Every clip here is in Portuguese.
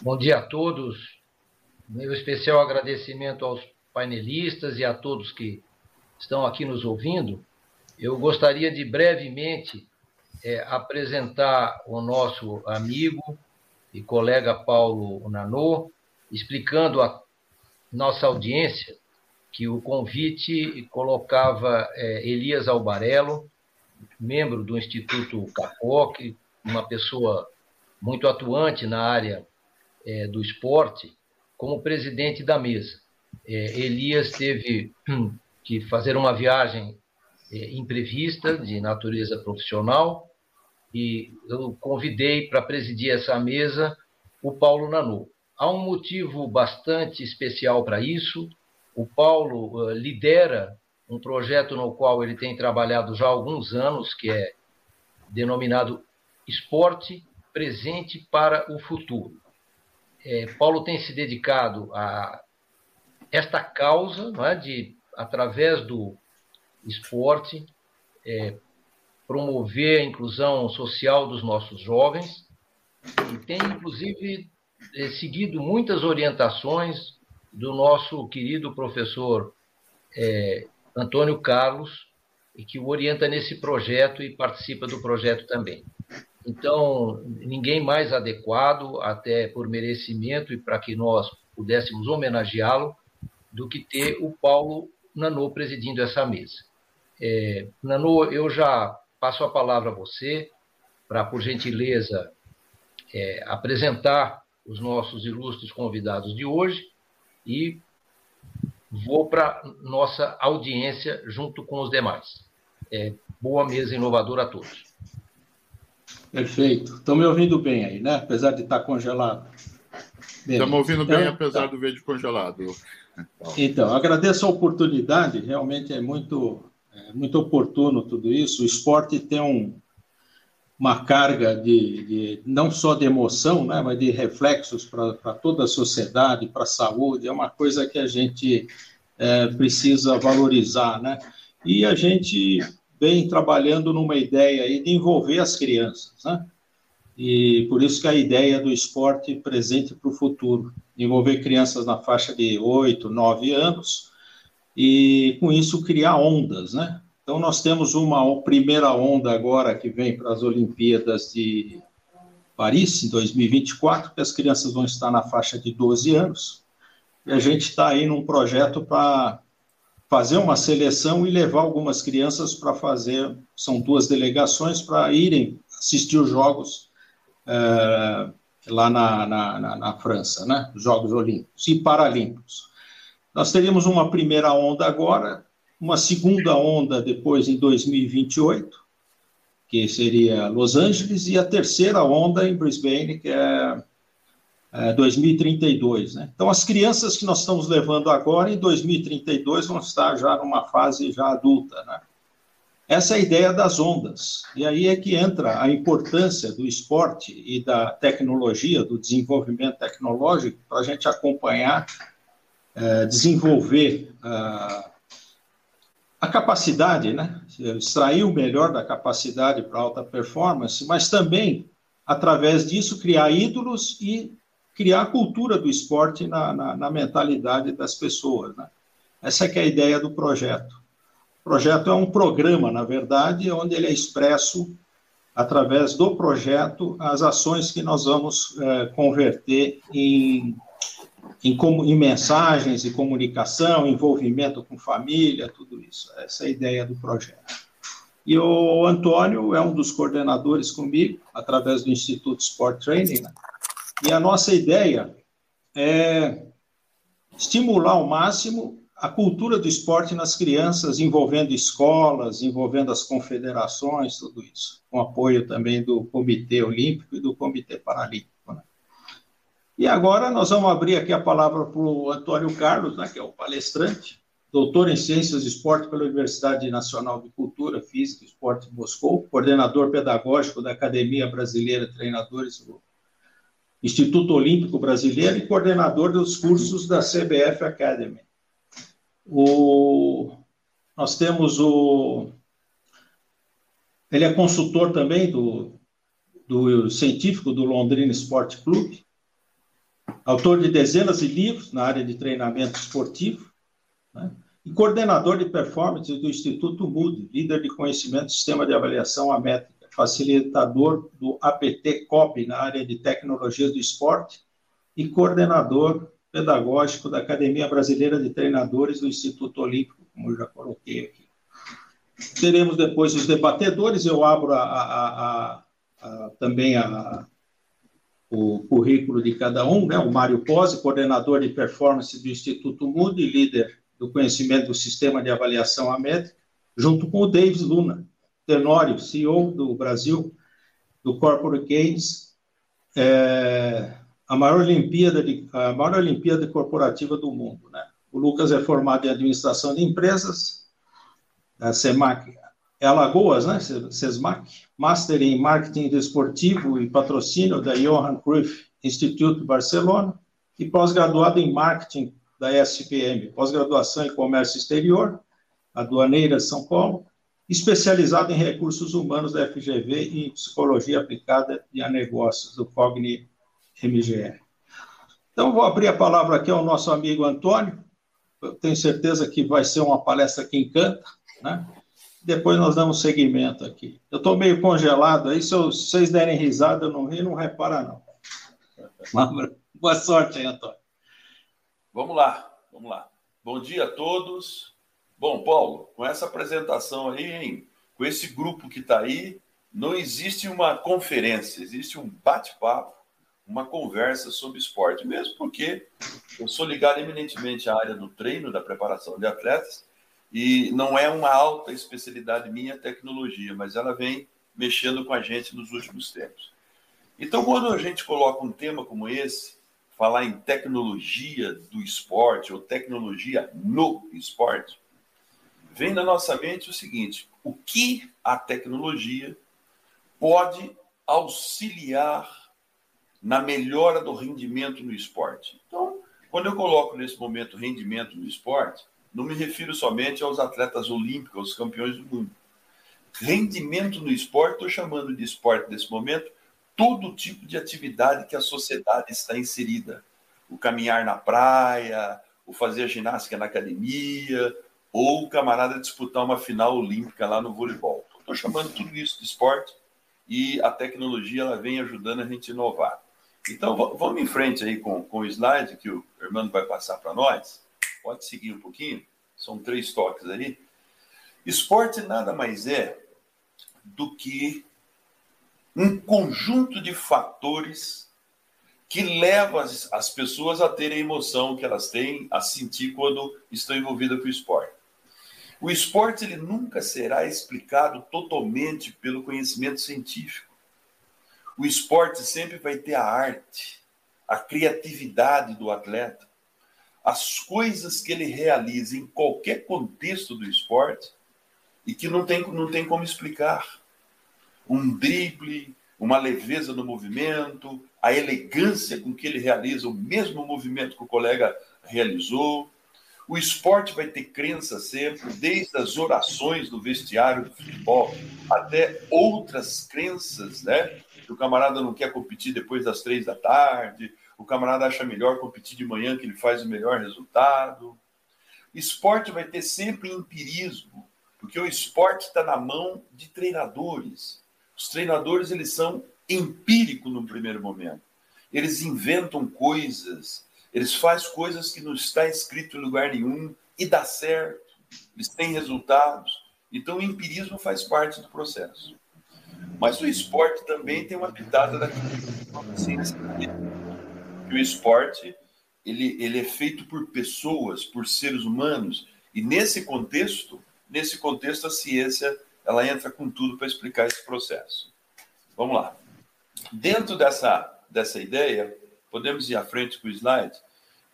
Bom dia a todos. Meu especial agradecimento aos painelistas e a todos que estão aqui nos ouvindo. Eu gostaria de brevemente é, apresentar o nosso amigo e colega Paulo Nanô, explicando a nossa audiência que o convite colocava é, Elias Albarello, membro do Instituto Capoc, uma pessoa muito atuante na área é, do esporte, como presidente da mesa. É, Elias teve hum, que fazer uma viagem é, imprevista de natureza profissional e eu convidei para presidir essa mesa o Paulo Nanu. Há um motivo bastante especial para isso. O Paulo uh, lidera um projeto no qual ele tem trabalhado já há alguns anos, que é denominado Esporte Presente para o Futuro. É, Paulo tem se dedicado a esta causa, é, de através do esporte, é, promover a inclusão social dos nossos jovens e tem inclusive é, seguido muitas orientações do nosso querido professor é, Antônio Carlos, que o orienta nesse projeto e participa do projeto também. Então, ninguém mais adequado, até por merecimento e para que nós pudéssemos homenageá-lo, do que ter o Paulo Nanô presidindo essa mesa. É, Nanô, eu já passo a palavra a você para, por gentileza, é, apresentar os nossos ilustres convidados de hoje e vou para nossa audiência junto com os demais. É, boa mesa inovadora a todos. Perfeito. Estão me ouvindo bem aí, né? Apesar de estar congelado. Estamos ouvindo bem, então, apesar tá. do vídeo congelado. Então, agradeço a oportunidade, realmente é muito, é muito oportuno tudo isso. O esporte tem um, uma carga de, de, não só de emoção, né, mas de reflexos para toda a sociedade, para a saúde, é uma coisa que a gente é, precisa valorizar, né? E a gente vem trabalhando numa ideia aí de envolver as crianças, né? E por isso que a ideia do esporte presente para o futuro, envolver crianças na faixa de 8, 9 anos, e com isso criar ondas, né? Então, nós temos uma primeira onda agora que vem para as Olimpíadas de Paris, em 2024, que as crianças vão estar na faixa de 12 anos. E a gente está aí num projeto para fazer uma seleção e levar algumas crianças para fazer. São duas delegações para irem assistir os Jogos é, lá na, na, na, França, né? Os Jogos Olímpicos e Paralímpicos. Nós teríamos uma primeira onda agora, uma segunda onda depois em 2028, que seria Los Angeles, e a terceira onda em Brisbane, que é, é 2032. Né? Então, as crianças que nós estamos levando agora, em 2032, vão estar já numa fase já adulta. Né? Essa é a ideia das ondas. E aí é que entra a importância do esporte e da tecnologia, do desenvolvimento tecnológico, para a gente acompanhar, é, desenvolver. Uh, a capacidade, né? Extrair o melhor da capacidade para alta performance, mas também, através disso, criar ídolos e criar a cultura do esporte na, na, na mentalidade das pessoas, né? Essa é, é a ideia do projeto. O projeto é um programa, na verdade, onde ele é expresso através do projeto as ações que nós vamos é, converter em em, em mensagens e comunicação, envolvimento com família, tudo isso. Essa é a ideia do projeto. E o Antônio é um dos coordenadores comigo, através do Instituto Sport Training. Né? E a nossa ideia é estimular ao máximo a cultura do esporte nas crianças, envolvendo escolas, envolvendo as confederações, tudo isso, com apoio também do Comitê Olímpico e do Comitê Paralímpico. E agora nós vamos abrir aqui a palavra para o Antônio Carlos, né, que é o palestrante, doutor em Ciências de Esporte pela Universidade Nacional de Cultura, Física e Esporte de Moscou, coordenador pedagógico da Academia Brasileira de Treinadores do Instituto Olímpico Brasileiro e coordenador dos cursos da CBF Academy. O, nós temos o. Ele é consultor também do, do científico do Londrina Sport Clube autor de dezenas de livros na área de treinamento esportivo, né? e coordenador de performance do Instituto Moody, líder de conhecimento do sistema de avaliação a métrica, facilitador do APT-COP na área de tecnologia do esporte e coordenador pedagógico da Academia Brasileira de Treinadores do Instituto Olímpico, como eu já coloquei aqui. Teremos depois os debatedores, eu abro a, a, a, também o currículo de cada um, né? o Mário Pose, coordenador de performance do Instituto Moody, líder do conhecimento do sistema de avaliação amétrica, junto com o Davis Luna, Tenório, CEO do Brasil, do Corporate Games, é, a, maior Olimpíada de, a maior Olimpíada corporativa do mundo. Né? O Lucas é formado em administração de empresas, a CEMAC, é Alagoas, né? CESMAC, Master em Marketing Desportivo e Patrocínio da Johan Cruyff Institute Barcelona, e pós-graduado em Marketing da SPM, pós-graduação em Comércio Exterior, Aduaneira São Paulo, especializado em recursos humanos da FGV e em psicologia aplicada e a negócios do Cogni MGR. Então, vou abrir a palavra aqui ao nosso amigo Antônio. Eu tenho certeza que vai ser uma palestra que encanta, né? Depois nós damos seguimento aqui. Eu estou meio congelado aí, se, eu, se, vocês derem risada, eu não ri, não repara, não. Boa sorte aí, Antônio. Vamos lá, vamos lá. Bom dia a todos. Bom, Paulo, com essa apresentação aí, hein, com esse grupo que está aí, não existe uma conferência, existe um bate-papo, uma conversa sobre esporte, mesmo porque eu sou ligado eminentemente à área do treino, da preparação de atletas, e não é uma alta especialidade minha tecnologia, mas ela vem mexendo com a gente nos últimos tempos. Então, quando a gente coloca um tema como esse, falar em tecnologia do esporte ou tecnologia no esporte, vem na nossa mente o seguinte: o que a tecnologia pode auxiliar na melhora do rendimento no esporte? Então, quando eu coloco nesse momento rendimento no esporte, não me refiro somente aos atletas olímpicos, aos campeões do mundo. Rendimento no esporte, estou chamando de esporte nesse momento todo tipo de atividade que a sociedade está inserida. O caminhar na praia, o fazer ginástica na academia, ou o camarada disputar uma final olímpica lá no voleibol. Estou chamando tudo isso de esporte e a tecnologia ela vem ajudando a gente a inovar. Então, vamos em frente aí com, com o slide que o Hermano vai passar para nós. Pode seguir um pouquinho, são três toques aí. Esporte nada mais é do que um conjunto de fatores que leva as, as pessoas a terem a emoção que elas têm, a sentir quando estão envolvidas com o esporte. O esporte ele nunca será explicado totalmente pelo conhecimento científico. O esporte sempre vai ter a arte, a criatividade do atleta, as coisas que ele realiza em qualquer contexto do esporte e que não tem, não tem como explicar um drible, uma leveza no movimento, a elegância com que ele realiza o mesmo movimento que o colega realizou. O esporte vai ter crença sempre, desde as orações do vestiário do futebol até outras crenças, né? O camarada não quer competir depois das três da tarde, o camarada acha melhor competir de manhã que ele faz o melhor resultado. Esporte vai ter sempre empirismo, porque o esporte está na mão de treinadores. Os treinadores eles são empíricos no primeiro momento. Eles inventam coisas, eles fazem coisas que não está escrito em lugar nenhum e dá certo. Eles têm resultados. Então o empirismo faz parte do processo. Mas o esporte também tem uma pitada da ciência. O esporte ele, ele é feito por pessoas, por seres humanos, e nesse contexto, nesse contexto a ciência ela entra com tudo para explicar esse processo. Vamos lá. Dentro dessa, dessa ideia, podemos ir à frente com o slide.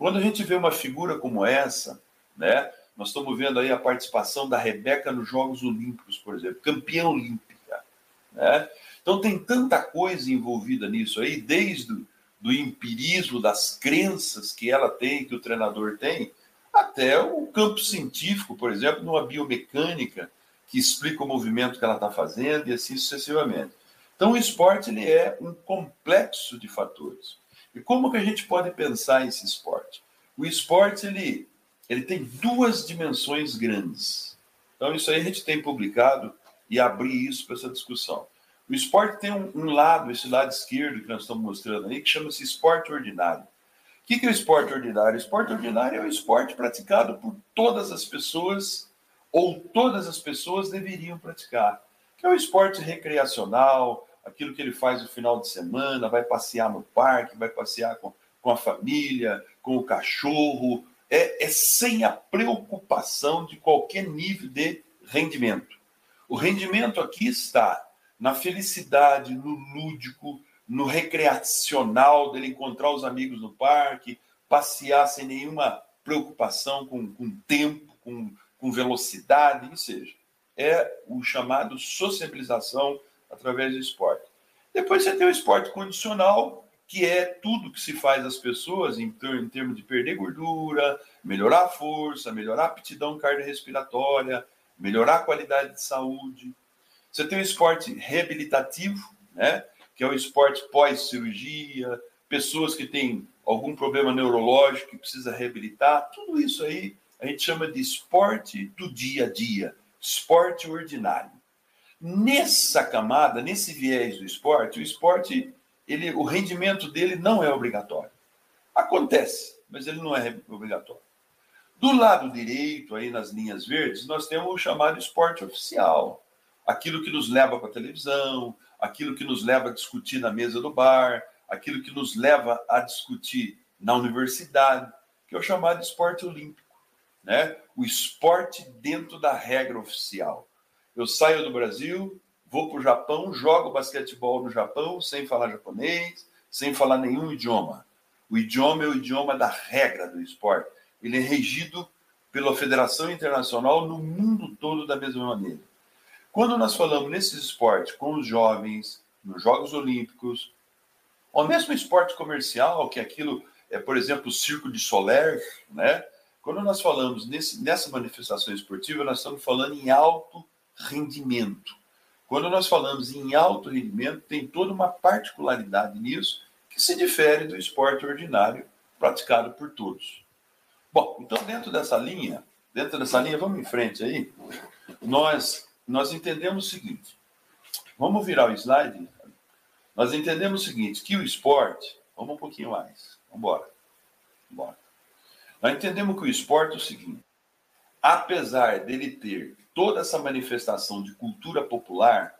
Quando a gente vê uma figura como essa, né, nós estamos vendo aí a participação da Rebeca nos Jogos Olímpicos, por exemplo, campeã olímpica. Né? Então tem tanta coisa envolvida nisso aí, desde do empirismo, das crenças que ela tem, que o treinador tem, até o campo científico, por exemplo, numa biomecânica, que explica o movimento que ela está fazendo e assim sucessivamente. Então, o esporte ele é um complexo de fatores. E como que a gente pode pensar esse esporte? O esporte ele, ele tem duas dimensões grandes. Então isso aí a gente tem publicado e abrir isso para essa discussão. O esporte tem um, um, lado, esse lado esquerdo que nós estamos mostrando aí, que chama-se esporte ordinário. O que, que é o esporte ordinário? O esporte ordinário é o esporte praticado por todas as pessoas, ou todas as pessoas deveriam praticar. Que é o esporte recreacional, aquilo que ele faz no final de semana, vai passear no parque, vai passear com, com a família, com o cachorro. É, é sem a preocupação de qualquer nível de rendimento. O rendimento aqui está na felicidade, no lúdico, no recreacional, dele encontrar os amigos no parque, passear sem nenhuma preocupação com, com tempo, com, com velocidade, ou seja, é o chamado sociabilização através do esporte. Depois você tem o esporte condicional, que é tudo que se faz às pessoas em, em termos de perder gordura, melhorar a força, melhorar a aptidão cardiorrespiratória, melhorar a qualidade de saúde. Você tem o esporte reabilitativo, né? que é o esporte pós-cirurgia, pessoas que têm algum problema neurológico que precisa reabilitar, tudo isso aí a gente chama de esporte do dia a dia, esporte ordinário. Nessa camada, nesse viés do esporte, o esporte, ele, o rendimento dele não é obrigatório. Acontece, mas ele não é obrigatório. Do lado direito, aí nas linhas verdes, nós temos o chamado esporte oficial, aquilo que nos leva para a televisão, aquilo que nos leva a discutir na mesa do bar, aquilo que nos leva a discutir na universidade, que é o chamado esporte olímpico, né? O esporte dentro da regra oficial. Eu saio do Brasil, vou para o Japão, jogo basquetebol no Japão sem falar japonês, sem falar nenhum idioma. O idioma é o idioma da regra do esporte. Ele é regido pela Federação Internacional no mundo todo da mesma maneira. Quando nós falamos nesses esportes com os jovens, nos Jogos Olímpicos, ou mesmo esporte comercial, que é aquilo é, por exemplo, o Circo de Soler, né? Quando nós falamos nesse, nessa manifestação esportiva, nós estamos falando em alto rendimento. Quando nós falamos em alto rendimento, tem toda uma particularidade nisso que se difere do esporte ordinário praticado por todos. Bom, então dentro dessa linha, dentro dessa linha, vamos em frente aí. Nós nós entendemos o seguinte. Vamos virar o slide. Nós entendemos o seguinte, que o esporte, vamos um pouquinho mais. Vamos embora. Vamos Nós entendemos que o esporte é o seguinte, apesar dele ter toda essa manifestação de cultura popular,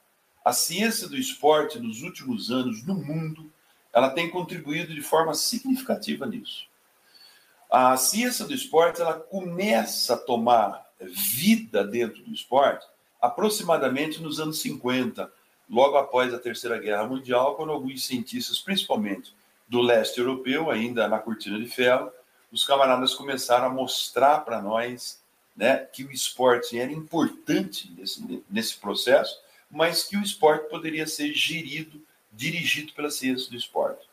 a ciência do esporte nos últimos anos no mundo, ela tem contribuído de forma significativa nisso. A ciência do esporte, ela começa a tomar vida dentro do esporte aproximadamente nos anos 50, logo após a Terceira Guerra Mundial, quando alguns cientistas, principalmente do leste europeu, ainda na cortina de ferro, os camaradas começaram a mostrar para nós né, que o esporte era importante nesse, nesse processo, mas que o esporte poderia ser gerido, dirigido pela ciência do esporte.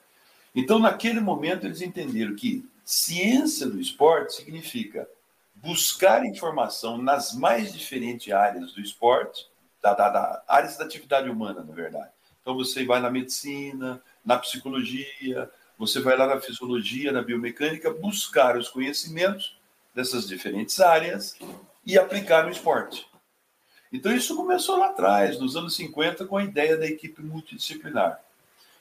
Então, naquele momento, eles entenderam que ciência do esporte significa buscar informação nas mais diferentes áreas do esporte, da, da, da, áreas da atividade humana, na verdade. Então você vai na medicina, na psicologia, você vai lá na fisiologia, na biomecânica, buscar os conhecimentos dessas diferentes áreas e aplicar no esporte. Então isso começou lá atrás, nos anos 50, com a ideia da equipe multidisciplinar.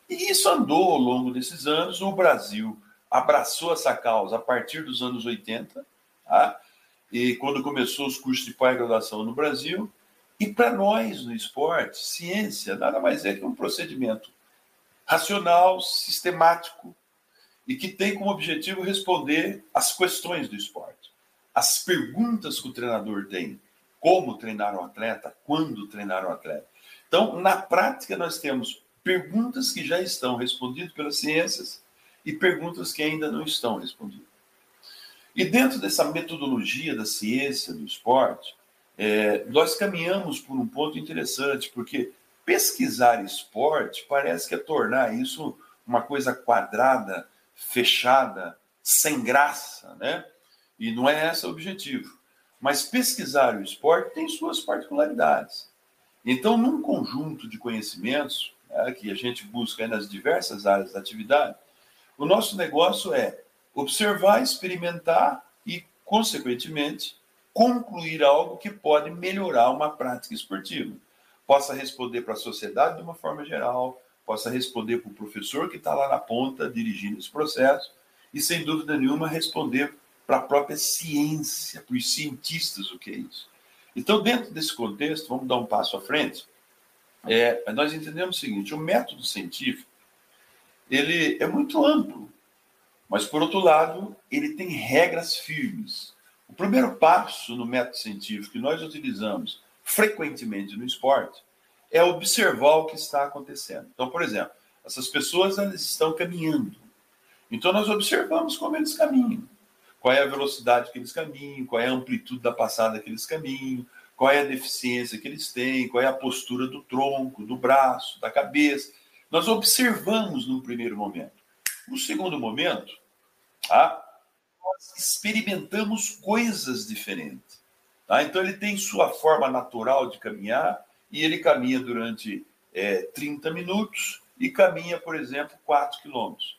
E isso andou ao longo desses anos. O Brasil abraçou essa causa a partir dos anos 80, tá? e quando começou os cursos de pós-graduação no Brasil. E para nós, no esporte, ciência nada mais é que um procedimento racional, sistemático e que tem como objetivo responder às questões do esporte, as perguntas que o treinador tem, como treinar um atleta, quando treinar um atleta. Então, na prática, nós temos perguntas que já estão respondidas pelas ciências e perguntas que ainda não estão respondidas. E dentro dessa metodologia da ciência do esporte, é, nós caminhamos por um ponto interessante, porque pesquisar esporte parece que é tornar isso uma coisa quadrada, fechada, sem graça, né? E não é esse o objetivo. Mas pesquisar o esporte tem suas particularidades. Então, num conjunto de conhecimentos né, que a gente busca nas diversas áreas da atividade, O nosso negócio é observar, experimentar e, consequentemente, concluir algo que pode melhorar uma prática esportiva. Possa responder para a sociedade de uma forma geral, possa responder para o professor que está lá na ponta dirigindo esse processo e, sem dúvida nenhuma, responder para a própria ciência, para os cientistas o que é isso. Então, dentro desse contexto, vamos dar um passo à frente. É, nós entendemos o seguinte: o método científico ele é muito amplo, mas por outro lado ele tem regras firmes. O primeiro passo no método científico que nós utilizamos frequentemente no esporte é observar o que está acontecendo. Então, por exemplo, essas pessoas estão caminhando. Então nós observamos como eles caminham. Qual é a velocidade que eles caminham, qual é a amplitude da passada que eles caminham, qual é a deficiência que eles têm, qual é a postura do tronco, do braço, da cabeça. Nós observamos no primeiro momento. No segundo momento, tá? nós experimentamos coisas diferentes. Tá? Então, ele tem sua forma natural de caminhar e ele caminha durante é, 30 minutos e caminha, por exemplo, 4 quilômetros.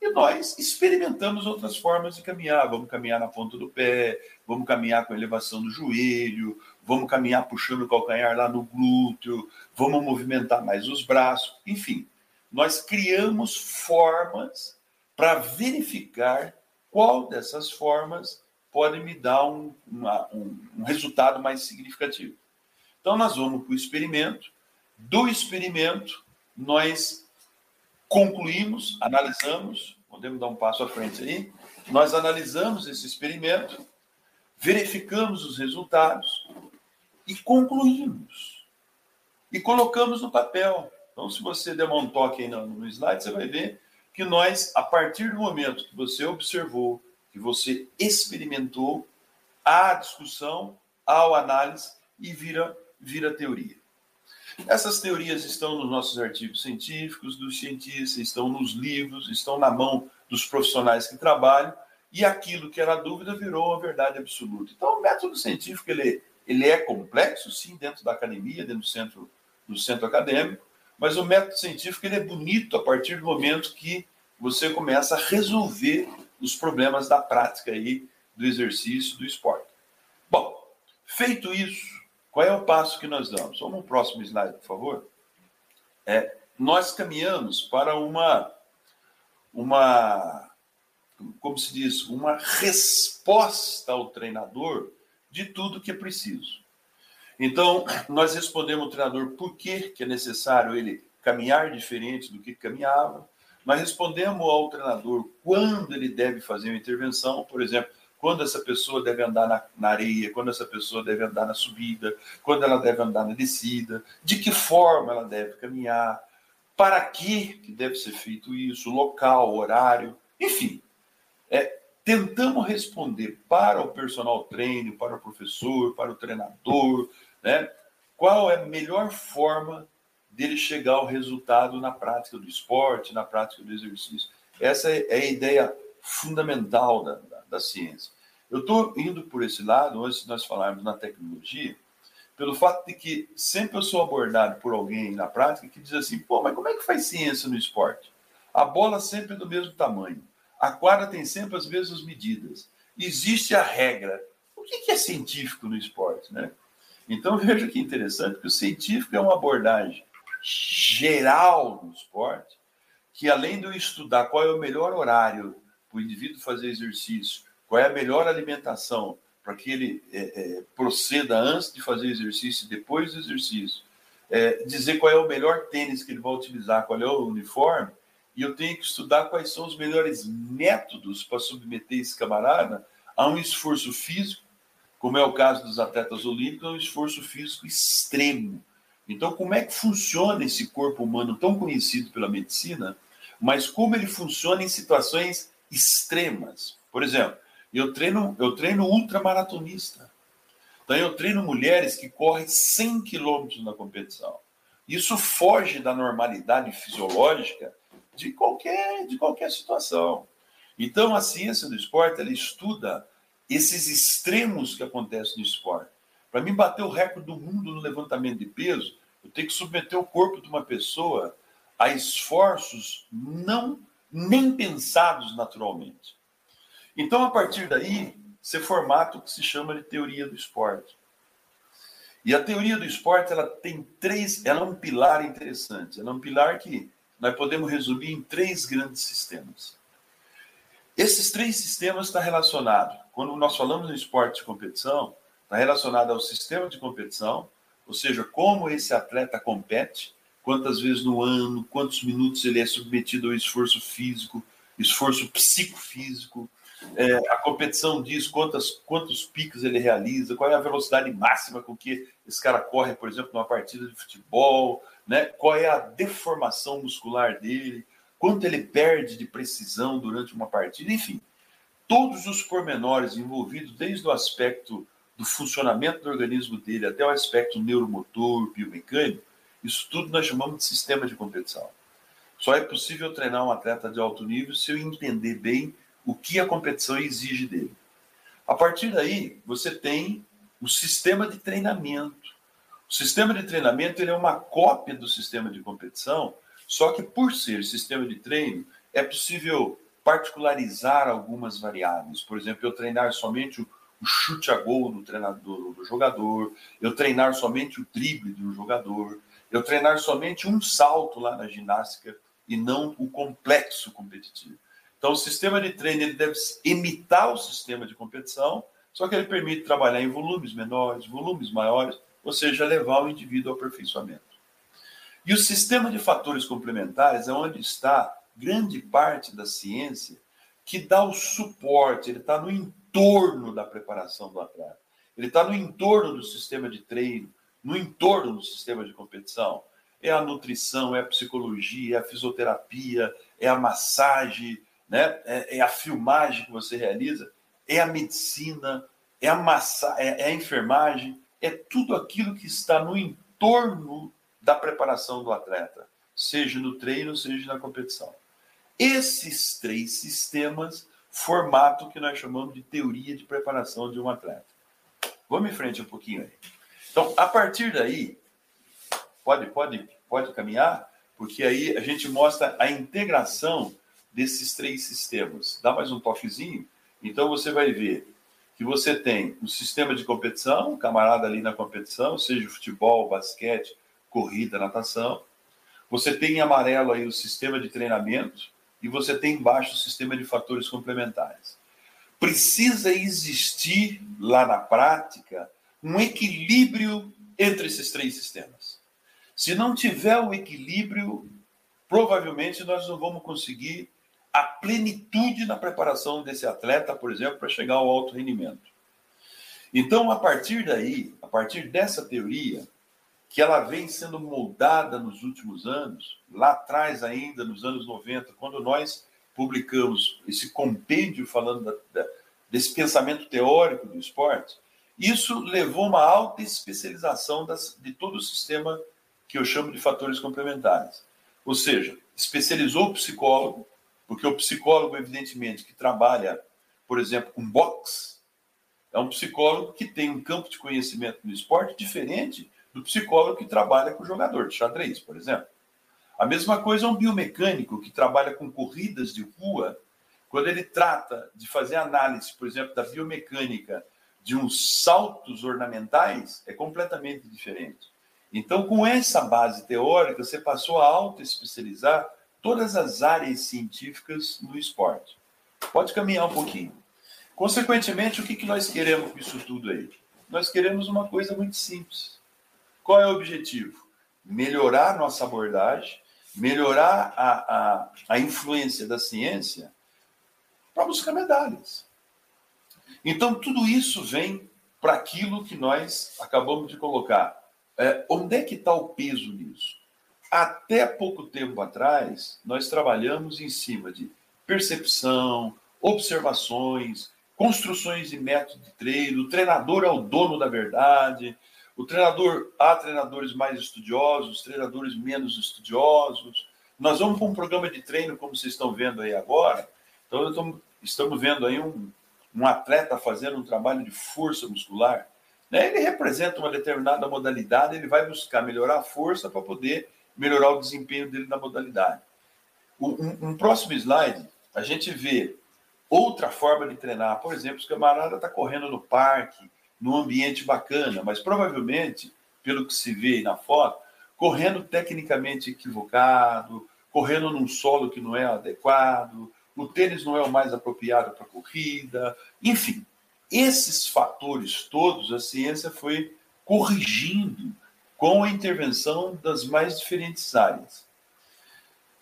E nós experimentamos outras formas de caminhar. Vamos caminhar na ponta do pé, vamos caminhar com elevação do joelho, vamos caminhar puxando o calcanhar lá no glúteo, vamos movimentar mais os braços. Enfim, nós criamos formas para verificar qual dessas formas pode me dar um, uma, um, um resultado mais significativo. Então, nós vamos para o experimento. Do experimento, nós concluímos, analisamos, podemos dar um passo à frente aí, nós analisamos esse experimento, verificamos os resultados e concluímos. E colocamos no papel. Então, se você der um toque aí no, slide, você vai ver que nós, a partir do momento que você observou, que você experimentou, há discussão, há análise e vira, vira teoria. Essas teorias estão nos nossos artigos científicos, dos cientistas, estão nos livros, estão na mão dos profissionais que trabalham, e aquilo que era dúvida virou uma verdade absoluta. Então, o método científico ele, ele é complexo, sim, dentro da academia, dentro do centro, do centro acadêmico, mas o método científico ele é bonito a partir do momento que você começa a resolver os problemas da prática aí, do exercício, do esporte. Bom, feito isso, qual é o passo que nós damos? Vamos no próximo slide, por favor. É, nós caminhamos para uma, uma, como se diz, uma resposta ao treinador de tudo que é preciso. Então, nós respondemos ao treinador por que, que é necessário ele caminhar diferente do que caminhava. Nós respondemos ao treinador quando ele deve fazer uma intervenção, por exemplo, quando essa pessoa deve andar na, na, areia, quando essa pessoa deve andar na subida, quando ela deve andar na descida, de que forma ela deve caminhar, para que, que deve ser feito isso, local, horário, enfim. É, tentamos responder para o personal treino, para o professor, para o treinador, né, qual é a melhor forma dele chegar ao resultado na prática do esporte, na prática do exercício. Essa é, é a ideia fundamental da, da ciência. Eu estou indo por esse lado, antes de nós falarmos na tecnologia, pelo fato de que sempre eu sou abordado por alguém na prática que diz assim: pô, mas como é que faz ciência no esporte? A bola sempre é do mesmo tamanho, a quadra tem sempre as mesmas medidas, existe a regra. O que é científico no esporte, né? Então veja que interessante que o científico é uma abordagem geral no esporte, que além de eu estudar qual é o melhor horário para o indivíduo fazer exercício, qual é a melhor alimentação para que ele é, é, proceda antes de fazer exercício e depois do exercício, é, dizer qual é o melhor tênis que ele vai utilizar, qual é o uniforme, e eu tenho que estudar quais são os melhores métodos para submeter esse camarada a um esforço físico, como é o caso dos atletas olímpicos, um esforço físico extremo. Então, como é que funciona esse corpo humano tão conhecido pela medicina, mas como ele funciona em situações extremas. Por exemplo, eu treino, eu treino ultramaratonista. Então eu treino mulheres que correm 100 quilômetros na competição. Isso foge da normalidade fisiológica de qualquer, de qualquer situação. Então a ciência do esporte ela estuda esses extremos que acontecem no esporte. Para mim bater o recorde do mundo no levantamento de peso, eu tenho que submeter o corpo de uma pessoa a esforços não nem pensados naturalmente. Então, a partir daí, você formata o que se chama de teoria do esporte. E a teoria do esporte, ela tem três, ela é um pilar interessante, ela é um pilar que nós podemos resumir em três grandes sistemas. Esses três sistemas estão relacionados, quando nós falamos no esporte de competição, está relacionado ao sistema de competição, ou seja, como esse atleta compete, quantas vezes no ano, quantos minutos ele é submetido ao esforço físico, esforço psicofísico, é, a competição diz quantas, quantos picos ele realiza, qual é a velocidade máxima com que esse cara corre, por exemplo, numa partida de futebol, né? qual é a deformação muscular dele, quanto ele perde de precisão durante uma partida, enfim. Todos os pormenores envolvidos, desde o aspecto do funcionamento do organismo dele até o aspecto neuromotor, biomecânico, isso tudo nós chamamos de sistema de competição. Só é possível treinar um atleta de alto nível se eu entender bem o que a competição exige dele. A partir daí, você tem o sistema de treinamento. O sistema de treinamento ele é uma cópia do sistema de competição, só que por ser sistema de treino, é possível particularizar algumas variáveis. Por exemplo, eu treinar somente o, chute a gol do treinador do jogador, eu treinar somente o drible do jogador, eu treinar somente um salto lá na ginástica e não o complexo competitivo. Então, o sistema de treino ele deve imitar o sistema de competição, só que ele permite trabalhar em volumes menores, volumes maiores, ou seja, levar o indivíduo ao aperfeiçoamento. E o sistema de fatores complementares é onde está grande parte da ciência que dá o suporte, ele está no entorno da preparação do atleta, ele está no entorno do sistema de treino, no entorno do sistema de competição. É a nutrição, é a psicologia, é a fisioterapia, é a massagem, né? é, é a filmagem que você realiza, é a medicina, é a, massa, é, é a enfermagem, é tudo aquilo que está no entorno da preparação do atleta, seja no treino, seja na competição. Esses três sistemas formatam o que nós chamamos de teoria de preparação de um atleta. Vamos em frente um pouquinho aí. Então, a partir daí, pode, pode, pode caminhar, porque aí a gente mostra a integração desses três sistemas. Dá mais um toquezinho. Então você vai ver que você tem um sistema de competição, um camarada ali na competição, seja futebol, basquete, corrida, natação. Você tem em amarelo aí o sistema de treinamento e você tem embaixo o sistema de fatores complementares. Precisa existir lá na prática um equilíbrio entre esses três sistemas. Se não tiver o equilíbrio, provavelmente nós não vamos conseguir a plenitude na preparação desse atleta, por exemplo, para chegar ao alto rendimento. Então, a partir daí, a partir dessa teoria, que ela vem sendo moldada nos últimos anos, lá atrás ainda, nos anos 90, quando nós publicamos esse compêndio falando da, da, desse pensamento teórico do esporte, isso levou uma alta especialização das, de todo o sistema que eu chamo de fatores complementares. Ou seja, especializou o psicólogo, porque o psicólogo, evidentemente, que trabalha, por exemplo, com boxe, é um psicólogo que tem um campo de conhecimento no esporte diferente do psicólogo que trabalha com jogador de xadrez, por exemplo. A mesma coisa é um biomecânico que trabalha com corridas de rua, quando ele trata de fazer análise, por exemplo, da biomecânica de uns saltos ornamentais, é completamente diferente. Então, com essa base teórica, você passou a auto-especializar todas as áreas científicas no esporte. Pode caminhar um pouquinho. Consequentemente, o que, que nós queremos com isso tudo aí? Nós queremos uma coisa muito simples. Qual é o objetivo? Melhorar nossa abordagem, melhorar a, a, a influência da ciência para buscar medalhas. Então, tudo isso vem para aquilo que nós acabamos de colocar. É, onde é que está o peso nisso? Até pouco tempo atrás, nós trabalhamos em cima de percepção, observações, construções de método de treino, o treinador é o dono da verdade, o treinador, há treinadores mais estudiosos, treinadores menos estudiosos. Nós vamos para um programa de treino, como vocês estão vendo aí agora. Então, estamos, estamos vendo aí um, um atleta fazendo um trabalho de força muscular. Né? Ele representa uma determinada modalidade, ele vai buscar melhorar a força para poder melhorar o desempenho dele na modalidade. Um, um, próximo slide, a gente vê outra forma de treinar. Por exemplo, o camarada está correndo no parque, num ambiente bacana, mas provavelmente, pelo que se vê na foto, correndo tecnicamente equivocado, correndo num solo que não é adequado, o tênis não é o mais apropriado para corrida, enfim, esses fatores todos a ciência foi corrigindo com a intervenção das mais diferentes áreas.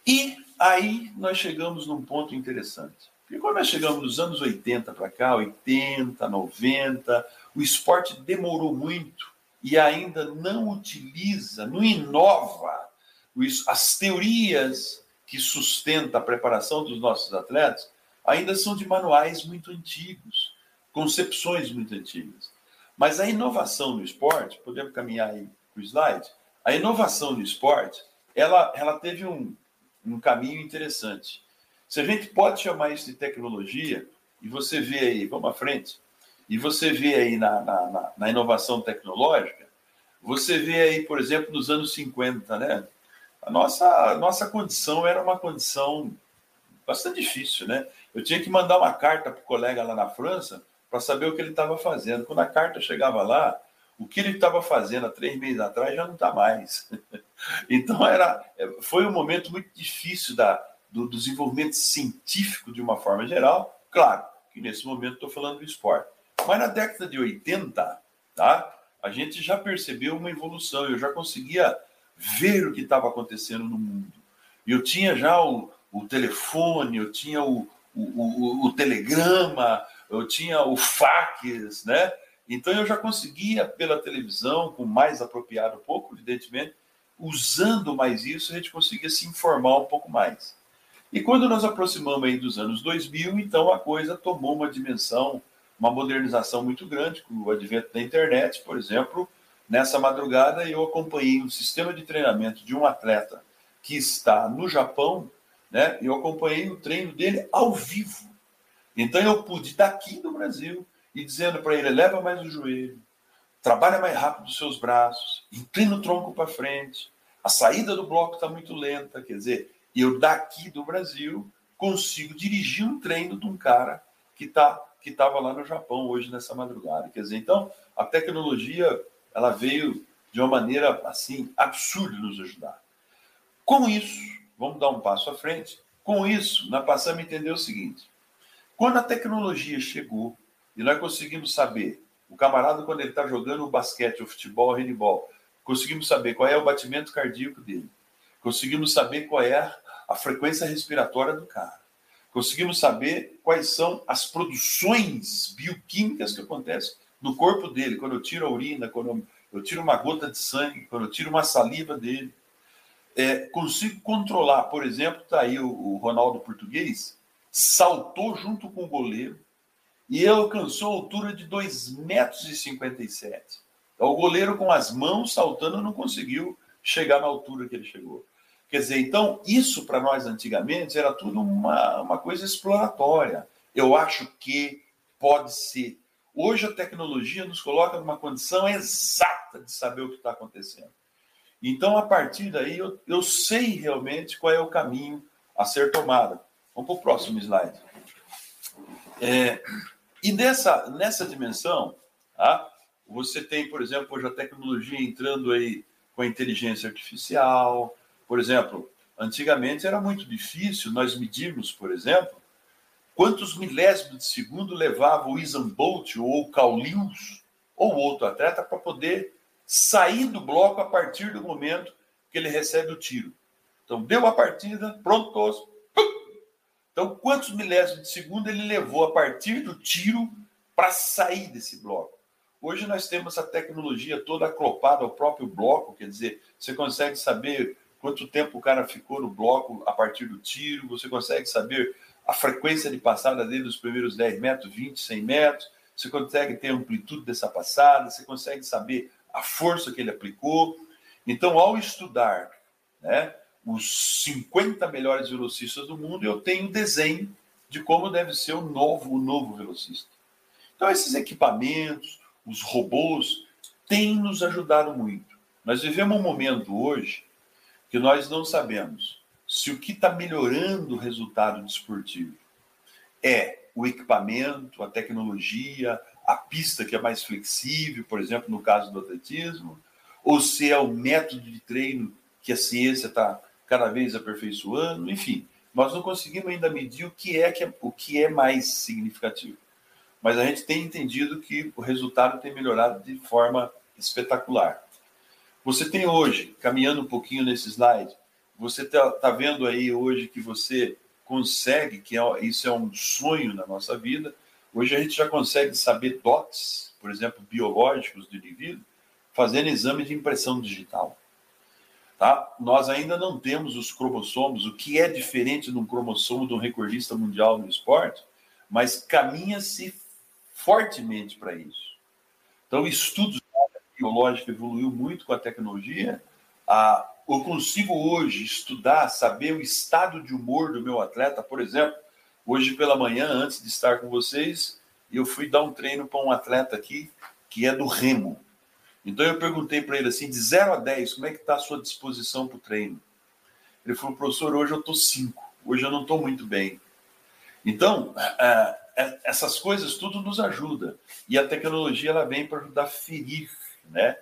E aí nós chegamos num ponto interessante. Porque quando nós chegamos nos anos 80 para cá, 80, 90, o esporte demorou muito e ainda não utiliza, não inova as teorias que sustentam a preparação dos nossos atletas, ainda são de manuais muito antigos, concepções muito antigas. Mas a inovação no esporte, podemos caminhar aí para o slide, a inovação no esporte, ela, ela teve um, um caminho interessante. Se a gente pode chamar isso de tecnologia, e você vê aí, vamos à frente, e você vê aí na, na, na, inovação tecnológica, você vê aí, por exemplo, nos anos 50, né? A nossa, a nossa condição era uma condição bastante difícil, né? Eu tinha que mandar uma carta para o colega lá na França para saber o que ele estava fazendo. Quando a carta chegava lá, o que ele estava fazendo há três meses atrás já não está mais. então era, foi um momento muito difícil da, do desenvolvimento científico de uma forma geral. Claro que nesse momento estou falando do esporte. Mas na década de 80, tá, a gente já percebeu uma evolução. Eu já conseguia ver o que estava acontecendo no mundo. Eu tinha já o, o telefone, eu tinha o, o, o, telegrama, eu tinha o fax, né? Então eu já conseguia pela televisão, com mais apropriado pouco, evidentemente, usando mais isso, a gente conseguia se informar um pouco mais. E quando nós aproximamos aí dos anos 2000, então a coisa tomou uma dimensão, uma modernização muito grande, com o advento da internet, por exemplo. Nessa madrugada eu acompanhei um sistema de treinamento de um atleta que está no Japão, né? Eu acompanhei o treino dele ao vivo. Então eu pude daqui do Brasil e dizendo para ele: leva mais o joelho, trabalha mais rápido os seus braços, inclina o tronco para frente. A saída do bloco está muito lenta. Quer dizer, eu daqui do Brasil consigo dirigir um treino de um cara que tá estava lá no Japão hoje nessa madrugada. Quer dizer, então a tecnologia ela veio de uma maneira assim absurda nos ajudar. Com isso, vamos dar um passo à frente. Com isso, nós passamos a entender o seguinte: quando a tecnologia chegou e nós conseguimos saber, o camarada, quando ele está jogando o basquete, o futebol, o handball, conseguimos saber qual é o batimento cardíaco dele, conseguimos saber qual é a frequência respiratória do cara, conseguimos saber quais são as produções bioquímicas que acontecem no corpo dele, quando eu tiro a urina, quando eu tiro uma gota de sangue, quando eu tiro uma saliva dele. É, consigo controlar, por exemplo, está aí o, o Ronaldo Português, saltou junto com o goleiro e alcançou a altura de 2,57 metros. Então, o goleiro com as mãos saltando não conseguiu chegar na altura que ele chegou. Quer dizer, então, isso para nós antigamente era tudo uma, uma coisa exploratória. Eu acho que pode ser. Hoje a tecnologia nos coloca numa condição exata de saber o que está acontecendo. Então, a partir daí, eu, eu sei realmente qual é o caminho a ser tomado. Vamos para o próximo slide. É, e nessa, nessa dimensão, tá, você tem, por exemplo, hoje a tecnologia entrando aí com a inteligência artificial. Por exemplo, antigamente era muito difícil nós medirmos, por exemplo, quantos milésimos de segundo levava o Isan Bolt ou o Lewis ou outro atleta para poder sair do bloco a partir do momento que ele recebe o tiro. Então, deu a partida, pronto, então, quantos milésimos de segundo ele levou a partir do tiro para sair desse bloco? Hoje nós temos a tecnologia toda aclopada ao próprio bloco, quer dizer, você consegue saber quanto tempo o cara ficou no bloco a partir do tiro, você consegue saber a frequência de passada dele nos primeiros 10 metros, 20, 100 metros, você consegue ter a amplitude dessa passada, você consegue saber a força que ele aplicou. Então, ao estudar né, os 50 melhores velocistas do mundo, eu tenho desenho de como deve ser o novo, o novo velocista. Então, esses equipamentos, os robôs, têm nos ajudado muito. Nós vivemos um momento hoje que nós não sabemos se o que está melhorando o resultado desportivo é o equipamento, a tecnologia, a pista que é mais flexível, por exemplo, no caso do atletismo, ou se é o método de treino que a ciência está cada vez aperfeiçoando, enfim, nós não conseguimos ainda medir o que é, que é, o que é mais significativo. Mas a gente tem entendido que o resultado tem melhorado de forma espetacular. Você tem hoje, caminhando um pouquinho nesse slide, você está tá vendo aí hoje que você consegue, que é, isso é um sonho na nossa vida. Hoje a gente já consegue saber dots, por exemplo, biológicos do indivíduo, fazendo exame de impressão digital. Tá? Nós ainda não temos os cromossomos, o que é diferente de um cromossomo de um recordista mundial no esporte, mas caminha-se fortemente para isso. Então, estudos biológica evoluiu muito com a tecnologia. Ah, eu consigo hoje estudar, saber o estado de humor do meu atleta. Por exemplo, hoje pela manhã, antes de estar com vocês, eu fui dar um treino para um atleta aqui que é do remo. Então eu perguntei para ele assim, de 0 a 10, como é que está a sua disposição para o treino? Ele falou, professor, hoje eu estou 5, hoje eu não estou muito bem. Então, é, é, essas coisas tudo nos ajuda. E a tecnologia ela vem para ajudar a ferir, né?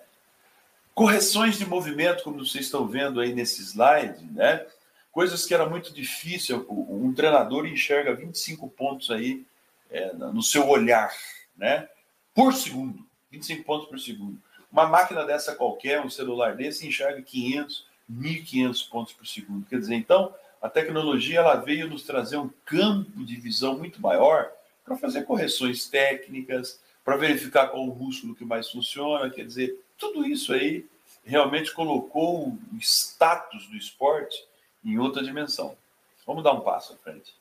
Correções de movimento, como vocês estão vendo aí nesse slide, né? Coisas que era muito difícil. Um treinador enxerga 25 pontos aí é, no seu olhar, né? Por segundo. 25 pontos por segundo. Uma máquina dessa qualquer, um celular desse, enxerga 500, 1.500 pontos por segundo. Quer dizer, então, a tecnologia ela veio nos trazer um campo de visão muito maior para fazer correções técnicas, para verificar qual o músculo que mais funciona. Quer dizer, tudo isso aí realmente colocou o status do esporte em outra dimensão. Vamos dar um passo à frente.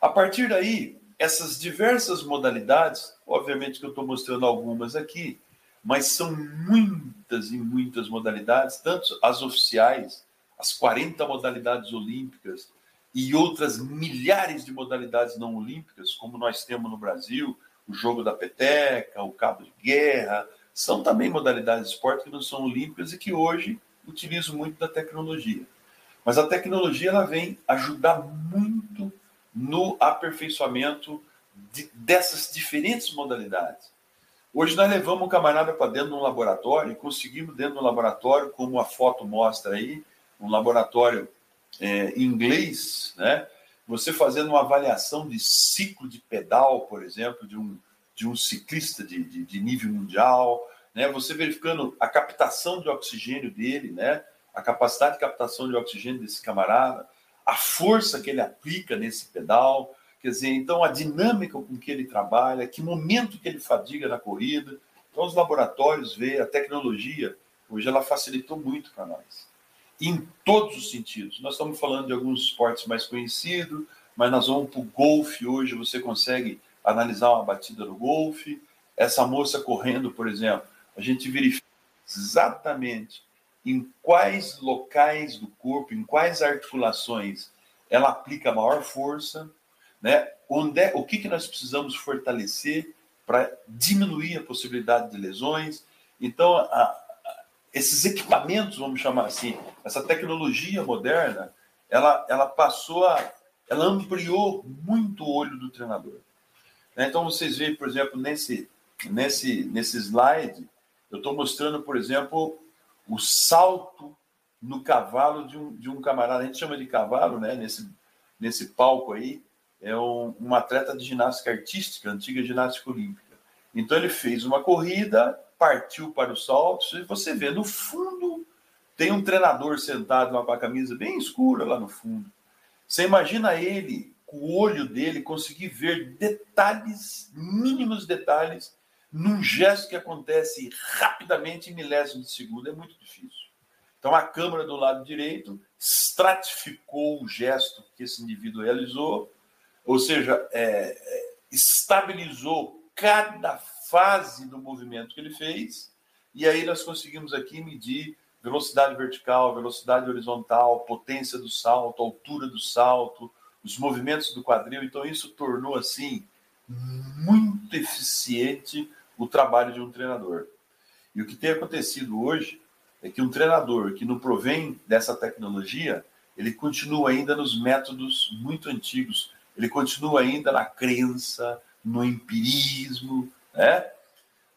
A partir daí, essas diversas modalidades, obviamente que eu estou mostrando algumas aqui, mas são muitas e muitas modalidades, tanto as oficiais, as 40 modalidades olímpicas e outras milhares de modalidades não olímpicas, como nós temos no Brasil, o jogo da peteca, o cabo de guerra, são também modalidades de esporte que não são olímpicas e que hoje utilizam muito da tecnologia. Mas a tecnologia ela vem ajudar muito no aperfeiçoamento de, dessas diferentes modalidades. Hoje nós levamos um camarada para dentro de um laboratório e conseguimos, dentro do laboratório, como a foto mostra aí, um laboratório é, inglês, né? Você fazendo uma avaliação de ciclo de pedal, por exemplo, de um, de um ciclista de, de, de nível mundial, né? Você verificando a captação de oxigênio dele, né? A capacidade de captação de oxigênio desse camarada, a força que ele aplica nesse pedal, Quer dizer, então a dinâmica com que ele trabalha, que momento que ele fadiga na corrida. Então os laboratórios vê a tecnologia, hoje ela facilitou muito para nós. Em todos os sentidos. Nós estamos falando de alguns esportes mais conhecidos, mas nós vamos para o golfe hoje, você consegue analisar uma batida no golfe. Essa moça correndo, por exemplo, a gente verifica exatamente em quais locais do corpo, em quais articulações ela aplica maior força, né? Onde é, o que, que nós precisamos fortalecer para diminuir a possibilidade de lesões? Então, a, a, esses equipamentos, vamos chamar assim, essa tecnologia moderna, ela, ela passou a, ela ampliou muito o olho do treinador. Né? Então, vocês veem, por exemplo, nesse, nesse, nesse slide, eu estou mostrando, por exemplo, o salto no cavalo de um, de um camarada. A gente chama de cavalo, né? Nesse, nesse palco aí é um, um atleta de ginástica artística, antiga ginástica olímpica. Então ele fez uma corrida, partiu para os saltos, e você vê no fundo tem um treinador sentado com a camisa bem escura lá no fundo. Você imagina ele, com o olho dele, conseguir ver detalhes, mínimos detalhes, num gesto que acontece rapidamente em milésimos de segundo. É muito difícil. Então a câmera do lado direito estratificou o gesto que esse indivíduo realizou ou seja, é, é, estabilizou cada fase do movimento que ele fez, e aí nós conseguimos aqui medir velocidade vertical, velocidade horizontal, potência do salto, altura do salto, os movimentos do quadril. Então, isso tornou assim muito eficiente o trabalho de um treinador. E o que tem acontecido hoje é que um treinador que não provém dessa tecnologia, ele continua ainda nos métodos muito antigos, ele continua ainda na crença, no empirismo, né?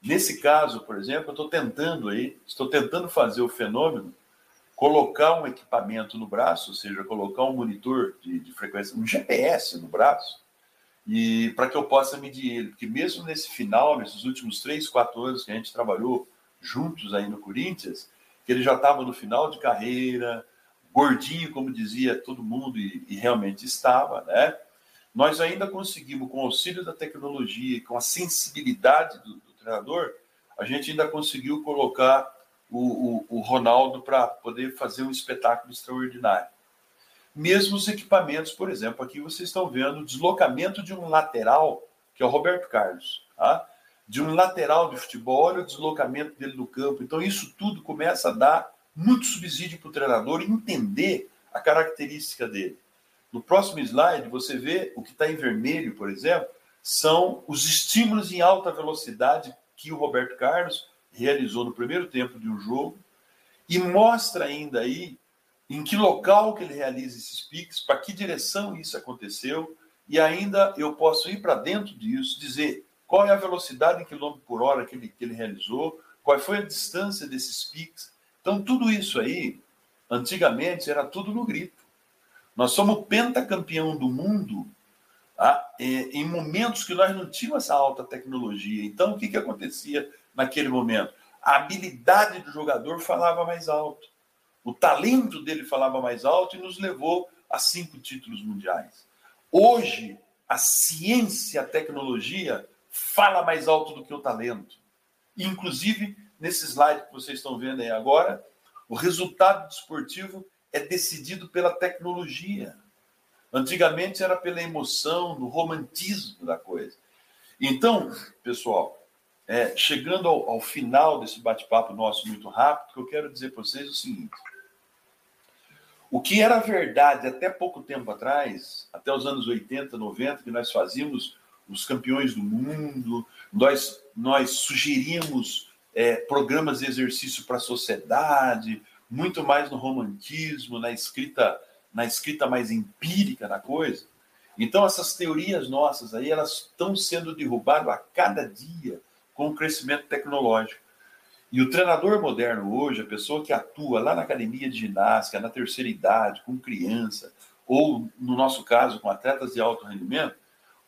Nesse caso, por exemplo, eu estou tentando aí, estou tentando fazer o fenômeno, colocar um equipamento no braço, ou seja, colocar um monitor de, de frequência, um GPS no braço, e para que eu possa medir ele, porque mesmo nesse final, nesses últimos três, quatro anos que a gente trabalhou juntos aí no Corinthians, que ele já estava no final de carreira, gordinho, como dizia todo mundo, e, e realmente estava, né? Nós ainda conseguimos, com o auxílio da tecnologia, com a sensibilidade do, do treinador, a gente ainda conseguiu colocar o, o, o Ronaldo para poder fazer um espetáculo extraordinário. Mesmo os equipamentos, por exemplo, aqui vocês estão vendo o deslocamento de um lateral, que é o Roberto Carlos, tá? de um lateral de futebol, olha o deslocamento dele no campo. Então, isso tudo começa a dar muito subsídio para o treinador entender a característica dele. No próximo slide, você vê o que está em vermelho, por exemplo, são os estímulos em alta velocidade que o Roberto Carlos realizou no primeiro tempo de um jogo e mostra ainda aí em que local que ele realiza esses piques, para que direção isso aconteceu, e ainda eu posso ir para dentro disso, dizer qual é a velocidade em quilômetro por hora que ele, que ele realizou, qual foi a distância desses piques. Então, tudo isso aí, antigamente, era tudo no grito. Nós somos pentacampeão do mundo tá? em momentos que nós não tínhamos essa alta tecnologia. Então, o que, que acontecia naquele momento? A habilidade do jogador falava mais alto. O talento dele falava mais alto e nos levou a cinco títulos mundiais. Hoje, a ciência, a tecnologia fala mais alto do que o talento. Inclusive, nesse slide que vocês estão vendo aí agora, o resultado desportivo é decidido pela tecnologia. Antigamente era pela emoção, no romantismo da coisa. Então, pessoal, é, chegando ao, ao, final desse bate-papo nosso muito rápido, que eu quero dizer para vocês o seguinte: o que era verdade até pouco tempo atrás, até os anos 80, 90, que nós fazíamos os campeões do mundo, nós, nós sugeríamos é, programas de exercício para a sociedade, muito mais no romantismo, na escrita, na escrita mais empírica da coisa. Então essas teorias nossas aí, elas estão sendo derrubadas a cada dia com o crescimento tecnológico. E o treinador moderno hoje, a pessoa que atua lá na academia de ginástica, na terceira idade, com criança, ou no nosso caso, com atletas de alto rendimento,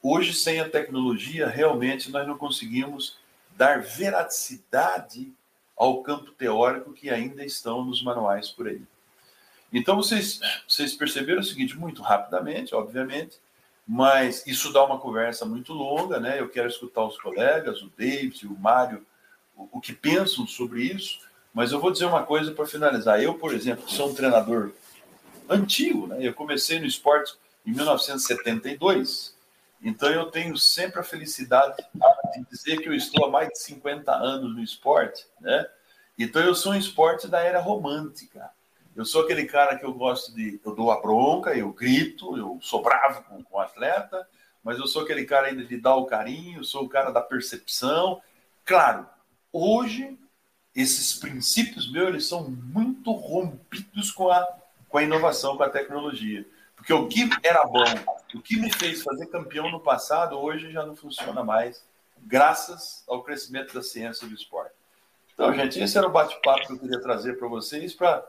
hoje sem a tecnologia, realmente nós não conseguimos dar veraticidade ao campo teórico que ainda estão nos manuais por aí. Então vocês, vocês perceberam o seguinte, muito rapidamente, obviamente, mas isso dá uma conversa muito longa, né? Eu quero escutar os colegas, o David, o Mário, o, o que pensam sobre isso, mas eu vou dizer uma coisa para finalizar. Eu, por exemplo, sou um treinador antigo, né? Eu comecei no esporte em 1972, então eu tenho sempre a felicidade de dizer que eu estou há mais de 50 anos no esporte, né? Então eu sou um esporte da era romântica. Eu sou aquele cara que eu gosto de. Eu dou a bronca, eu grito, eu sou bravo com, com o atleta, mas eu sou aquele cara ainda de dar o carinho, sou o cara da percepção. Claro, hoje, esses princípios meus eles são muito rompidos com a, com a inovação, com a tecnologia. Porque o que era bom, o que me fez fazer campeão no passado, hoje já não funciona mais, graças ao crescimento da ciência do esporte. Então, gente, esse era o bate-papo que eu queria trazer para vocês, para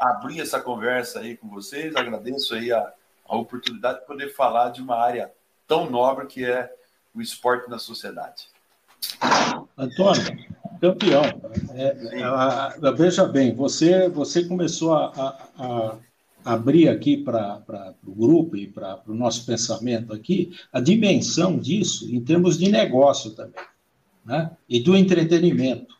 abrir essa conversa aí com vocês. Agradeço aí a, a oportunidade de poder falar de uma área tão nobre que é o esporte na sociedade. Antônio, campeão. É, é, veja bem, você, você começou a, a, a abrir aqui para o grupo e para o nosso pensamento aqui a dimensão disso em termos de negócio também, né? e do entretenimento.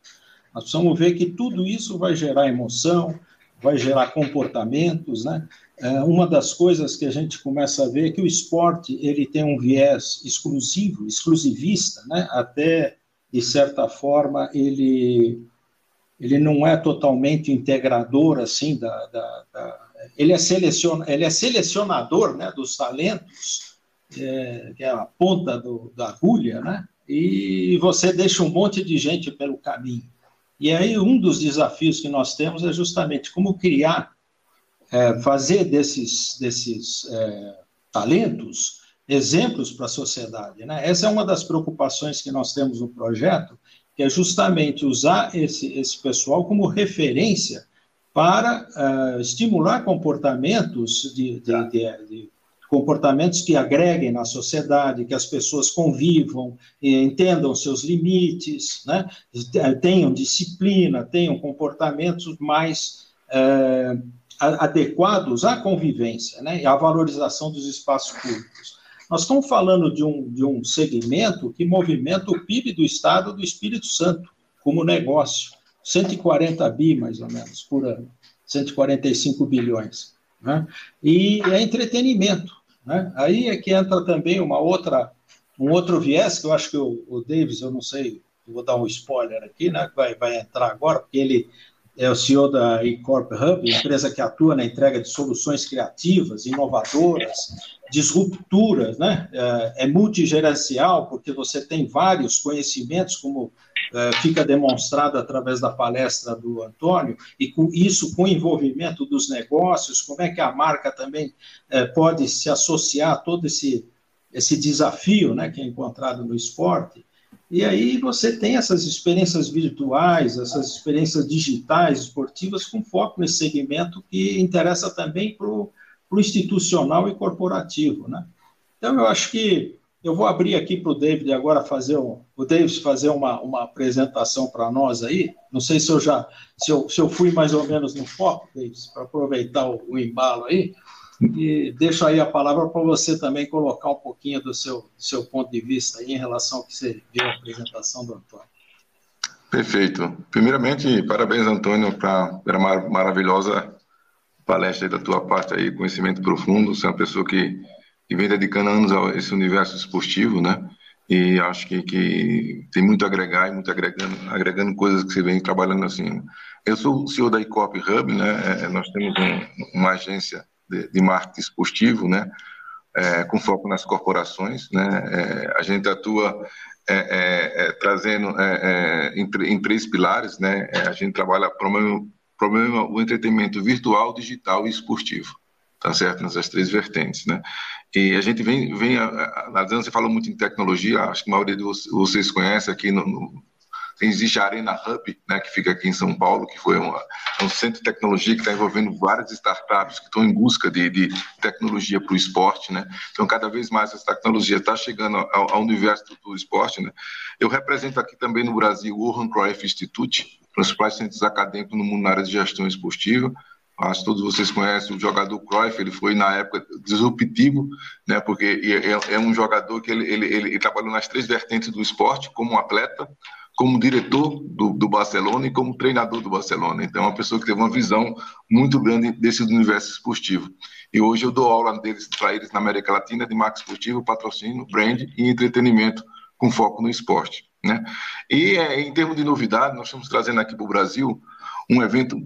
Nós precisamos ver que tudo isso vai gerar emoção, vai gerar comportamentos, né? É, uma das coisas que a gente começa a ver é que o esporte ele tem um viés exclusivo, exclusivista, né? Até de certa forma ele ele não é totalmente integrador assim da, da, da ele é seleciona, ele é selecionador, né? Dos talentos, é, que é a ponta do, da agulha, né? E você deixa um monte de gente pelo caminho. E aí um dos desafios que nós temos é justamente como criar é, fazer desses, desses é, talentos exemplos para a sociedade. Né? Essa é uma das preocupações que nós temos no projeto, que é justamente usar esse, esse pessoal como referência para uh, estimular comportamentos de, de, de, de, comportamentos que agreguem na sociedade, que as pessoas convivam, entendam seus limites, né? tenham disciplina, tenham comportamentos mais uh, adequados à convivência né? e à valorização dos espaços públicos. Nós estamos falando de um, de um segmento que movimenta o PIB do Estado do Espírito Santo como negócio. 140 bi, mais ou menos, por ano. 145 bilhões. Né? E é entretenimento. Né? Aí é que entra também uma outra, um outro viés, que eu acho que o, o Davis, eu não sei, vou dar um spoiler aqui, né? vai, vai entrar agora, porque ele é o CEO da eCorp Hub, empresa que atua na entrega de soluções criativas, inovadoras, disrupturas, né? É, é multigerencial, porque você tem vários conhecimentos, como é, fica demonstrado através da palestra do Antônio, e com isso, com o envolvimento dos negócios, como é que a marca também é, pode se associar a todo esse, esse desafio né, que é encontrado no esporte. E aí você tem essas experiências virtuais, essas experiências digitais, esportivas, com foco nesse segmento que interessa também para o institucional e corporativo, né? Então, eu acho que eu vou abrir aqui para o David agora fazer um, o David fazer uma, uma apresentação para nós aí. Não sei se eu já se eu, se eu fui mais ou menos no foco, David, para aproveitar o, o embalo aí. E deixo aí a palavra para você também colocar um pouquinho do seu, do seu ponto de vista aí em relação ao que você viu a apresentação do Antônio. Perfeito. Primeiramente, parabéns, Antônio, para a mar maravilhosa palestra da tua parte aí, conhecimento profundo. Você é uma pessoa que, que vem dedicando anos a esse universo esportivo, né? E acho que, que tem muito a agregar e muito agregando, agregando coisas que você vem trabalhando assim. Eu sou o CEO da ICOP Hub, né? É, nós temos um, uma agência de, de marketing esportivo, né? É, com foco nas corporações, né? É, a gente atua é, é, é trazendo é, em, em, três pilares, né? a gente trabalha problema, problema o entretenimento virtual, digital e esportivo, tá certo? Nessas três vertentes, né? E a gente vem, vem analisando, você falou muito em tecnologia, acho que a maioria de vocês conhece aqui no, no Existe a Arena Hub, né, que fica aqui em São Paulo, que foi uma, é um centro de tecnologia que está envolvendo várias startups que estão em busca de, de tecnologia para o esporte. Né? Então, cada vez mais essa tecnologia está chegando ao, ao, universo do esporte. Né? Eu represento aqui também no Brasil o Johan Cruyff Institute, principais centros acadêmicos no mundo na área de gestão esportiva. Acho que todos vocês conhecem o jogador Cruyff, ele foi na época disruptivo, né, porque é, é um jogador que ele, ele, ele, trabalhou nas três vertentes do esporte, como atleta, como diretor do, do, Barcelona e como treinador do Barcelona. Então, é uma pessoa que teve uma visão muito grande desse universo esportivo. E hoje eu dou aula deles para eles na América Latina de marca esportiva, patrocínio, brand e entretenimento com foco no esporte. Né? E é, em termos de novidade, nós estamos trazendo aqui para o Brasil um evento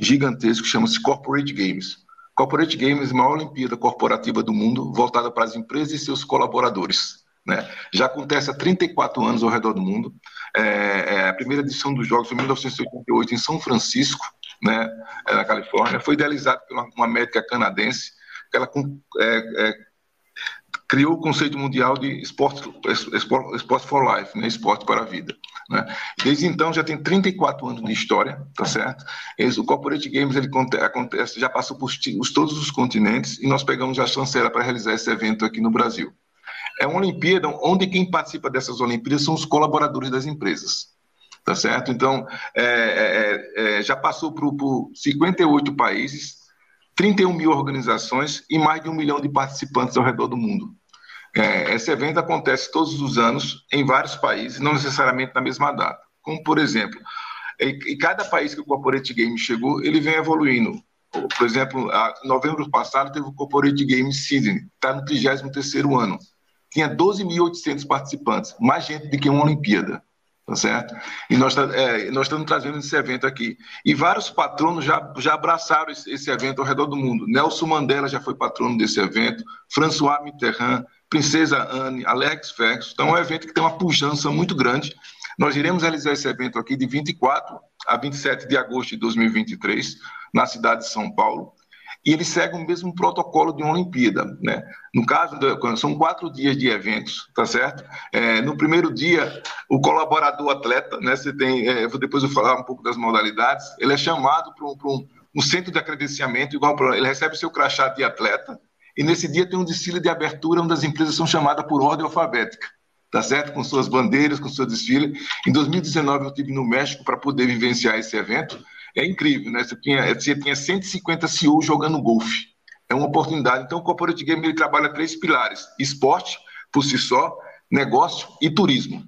gigantesco que chama-se Corporate Games. Corporate Games é a maior Olimpíada corporativa do mundo, voltada para as empresas e seus colaboradores. Né? Já acontece há 34 anos ao redor do mundo. É, é, a primeira edição dos Jogos foi em 1988 em São Francisco, né, é, na Califórnia. Foi idealizado por uma, uma médica canadense, que ela é, é, criou o conceito mundial de esporte, esporte for life, né, esporte para a vida. Né? Desde então já tem 34 anos de história, tá certo? O Corporate Games ele acontece, já passou por todos os continentes e nós pegamos a chanceira para realizar esse evento aqui no Brasil é uma Olimpíada onde quem participa dessas Olimpíadas são os colaboradores das empresas. Tá certo? Então, é, é, é, já passou por 58 países, 31 mil organizações e mais de um milhão de participantes ao redor do mundo. É, esse evento acontece todos os anos em vários países, não necessariamente na mesma data. Como, por exemplo, em cada país que o Corporate Game chegou, ele vem evoluindo. Por exemplo, em novembro passado teve o Corporate Game Sydney, está no 33º ano tinha 12.800 participantes, mais gente do que uma Olimpíada, tá certo? E nós, tá, é, nós estamos trazendo esse evento aqui. E vários patronos já, já abraçaram esse, esse, evento ao redor do mundo. Nelson Mandela já foi patrono desse evento, François Mitterrand, Princesa Anne, Alex Ferguson. Então, é um evento que tem uma pujança muito grande. Nós iremos realizar esse evento aqui de 24 a 27 de agosto de 2023, na cidade de São Paulo. E ele segue o mesmo protocolo de uma Olimpíada, né? No caso, são quatro dias de eventos, tá certo? É, no primeiro dia, o colaborador atleta, né? Você tem, é, depois eu vou falar um pouco das modalidades, ele é chamado para um, um, centro de acredenciamento, igual pra, ele recebe seu crachá de atleta, e nesse dia tem um desfile de abertura, onde as empresas são chamadas por ordem alfabética tá certo? Com suas bandeiras, com seu desfile. Em 2019 eu estive no México para poder vivenciar esse evento é incrível, né? Você tinha, você tinha 150 CEOs jogando golfe. É uma oportunidade. Então, o Corporate Game ele trabalha três pilares: esporte, por si só, negócio e turismo.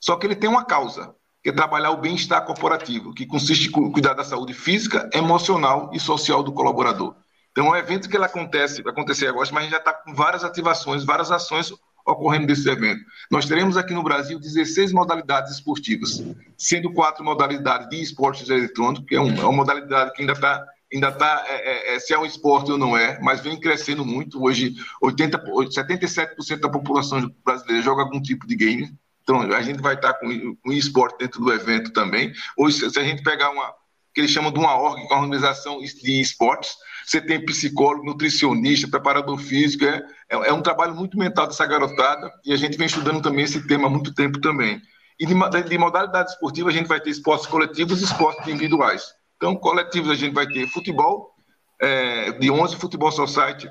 Só que ele tem uma causa, que é trabalhar o bem-estar corporativo, que consiste em cuidar da saúde física, emocional e social do colaborador. Então, é um evento que ele acontece, vai acontecer agora, mas a gente já está com várias ativações, várias ações ocorrendo desse evento. Nós teremos aqui no Brasil 16 modalidades esportivas, sendo quatro modalidades de esportes eletrônicos, que é, é uma modalidade que ainda está ainda está é, é, é, se é um esporte ou não é, mas vem crescendo muito. Hoje, 80, 77% da população brasileira joga algum tipo de game. Então, a gente vai estar com, com esporte dentro do evento também. Hoje, se a gente pegar uma, que eles chamam de uma org, é uma organização de esportes, você tem psicólogo, nutricionista, preparador físico, é, é, é, um trabalho muito mental dessa garotada e a gente vem estudando também esse tema há muito tempo também. E de, de modalidade esportiva a gente vai ter esportes coletivos e esportes individuais. Então, coletivos a gente vai ter futebol, é, de 11 futebol society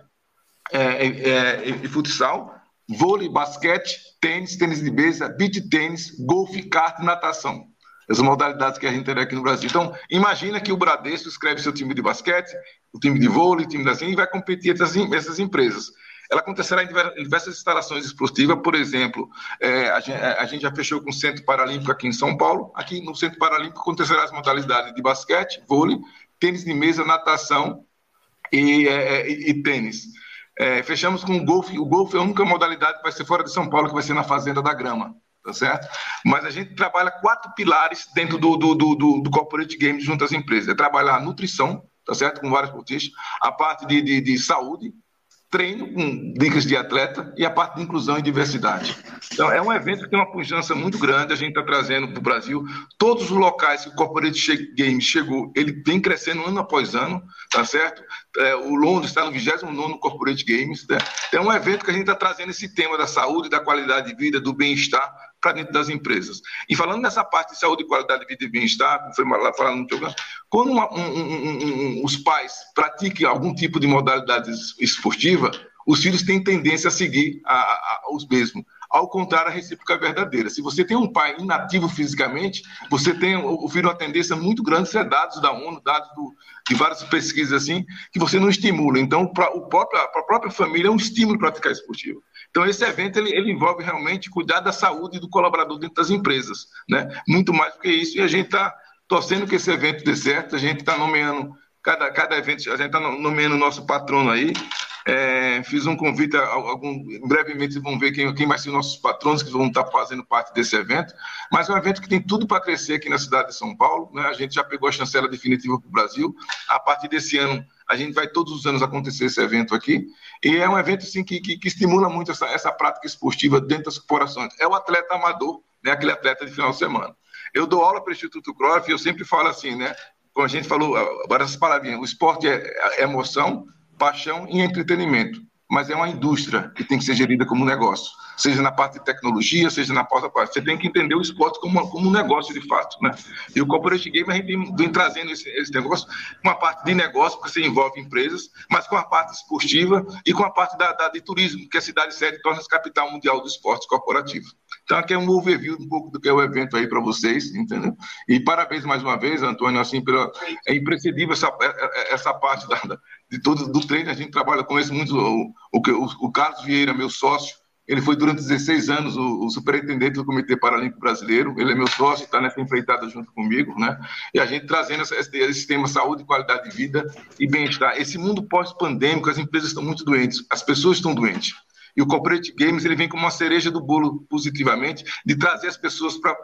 é, é, é, e futsal, vôlei, basquete, tênis, tênis de mesa, beach tênis, golfe, kart e natação as modalidades que a gente tem aqui no Brasil. Então, imagina que o Bradesco escreve seu time de basquete, o time de vôlei, o time da assim, e vai competir entre essas empresas. Ela acontecerá em diversas instalações esportivas, por exemplo, é, a, gente, a, gente, já fechou com o Centro Paralímpico aqui em São Paulo. Aqui no Centro Paralímpico acontecerá as modalidades de basquete, vôlei, tênis de mesa, natação e, é, e, e tênis. É, fechamos com o golfe. O golfe é a única modalidade que vai ser fora de São Paulo, que vai ser na Fazenda da Grama tá certo? Mas a gente trabalha quatro pilares dentro do, do, do, do, do corporate games junto às empresas. É trabalhar a nutrição, tá certo? Com vários pontistas, a parte de, de, de saúde, treino com dicas de atleta e a parte de inclusão e diversidade. Então, é um evento que tem uma pujança muito grande, a gente está trazendo para o Brasil. Todos os locais que o Corporate Games chegou, ele vem crescendo ano após ano, tá certo? É, o Londres está no 29 Corporate Games. Né? É um evento que a gente está trazendo esse tema da saúde, da qualidade de vida, do bem-estar para dentro das empresas. E falando nessa parte de saúde, qualidade de vida e bem-estar, foi lá falando no programa, quando uma, um, um, um, os pais pratiquem algum tipo de modalidade esportiva, os filhos têm tendência a seguir a, a, os mesmos. Ao contrário, a recíproca é verdadeira. Se você tem um pai inativo fisicamente, você tem o filho uma tendência muito grande, isso é dados da ONU, dados do, de várias pesquisas assim, que você não estimula. Então, para a própria família é um estímulo praticar esportivo. Então, esse evento ele, ele, envolve realmente cuidar da saúde do colaborador dentro das empresas, né? Muito mais do que isso. E a gente está torcendo que esse evento dê certo. A gente está nomeando cada, cada evento, a gente está nomeando o nosso patrono aí. É, fiz um convite, a, algum, brevemente vão ver quem, quem vai ser nossos patronos que vão estar fazendo parte desse evento. Mas é um evento que tem tudo para crescer aqui na cidade de São Paulo. Né? A gente já pegou a chancela definitiva para o Brasil. A partir desse ano, a gente vai todos os anos acontecer esse evento aqui. E é um evento assim, que, que, que estimula muito essa, essa prática esportiva dentro das corporações. É o atleta amador, né? aquele atleta de final de semana. Eu dou aula para o Instituto Croft eu sempre falo assim, né? Como a gente falou, essas palavrinhas, o esporte é, é emoção, paixão e entretenimento mas é uma indústria que tem que ser gerida como negócio, seja na parte de tecnologia, seja na parte parte. Você tem que entender o esporte como, como um negócio de fato, né? E o corporate game a gente vem trazendo esse, esse negócio, uma parte de negócio, porque você envolve empresas, mas com a parte esportiva e com a parte da, da de turismo, que a cidade sede torna-se capital mundial do esporte corporativo. Então, aqui é um overview um pouco do que é o evento aí para vocês, entendeu? E parabéns mais uma vez, Antônio, assim, pela, é imprescindível essa, é, é, essa parte da, de todo do treino, a gente trabalha com isso muito, o, o, o Carlos Vieira, meu sócio, ele foi durante 16 anos o, o, superintendente do Comitê Paralímpico Brasileiro. Ele é meu sócio, está nessa empreitada junto comigo, né? E a gente trazendo esse, esse tema saúde, qualidade de vida e bem-estar. Esse mundo pós-pandêmico, as empresas estão muito doentes, as pessoas estão doentes. E o Corporate Games ele vem como uma cereja do bolo, positivamente, de trazer as pessoas para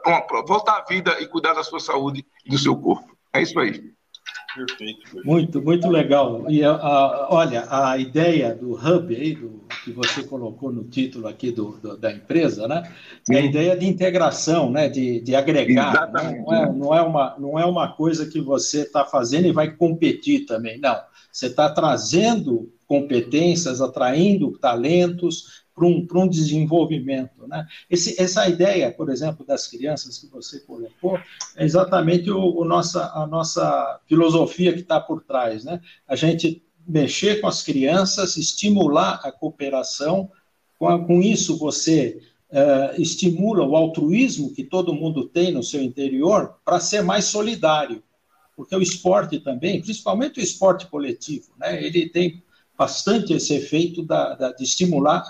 voltar à vida e cuidar da sua saúde e do seu corpo. É isso aí. Perfeito, perfeito. Muito, muito legal. E a, a, olha, a ideia do hub aí, do, que você colocou no título aqui do, do da empresa, né? É a ideia de integração, né? De, de agregar. Né? Não, é, não, é uma, não é uma coisa que você está fazendo e vai competir também. Não. Você está trazendo competências, atraindo talentos, para um, um desenvolvimento. Né? Esse, essa ideia, por exemplo, das crianças que você colocou, é exatamente o, o nossa, a nossa filosofia que está por trás. Né? A gente mexer com as crianças, estimular a cooperação, com, com isso você uh, estimula o altruísmo que todo mundo tem no seu interior para ser mais solidário. Porque o esporte também, principalmente o esporte coletivo, né, ele tem bastante esse efeito da, da, de estimular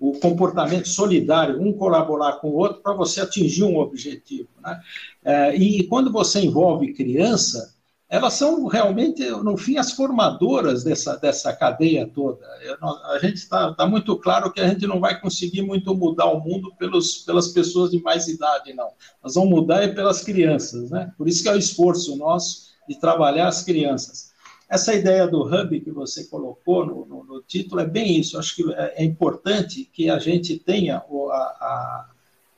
o comportamento solidário, um colaborar com o outro para você atingir um objetivo. Né? É, e quando você envolve criança, elas são realmente, no fim, as formadoras dessa, dessa cadeia toda. Eu, a gente está tá muito claro que a gente não vai conseguir muito mudar o mundo pelos, pelas pessoas de mais idade, não. Nós vamos mudar é pelas crianças, né? Por isso que é o esforço nosso de trabalhar as crianças. Essa ideia do hub que você colocou no, no, no título é bem isso. Acho que é, é importante que a gente tenha a,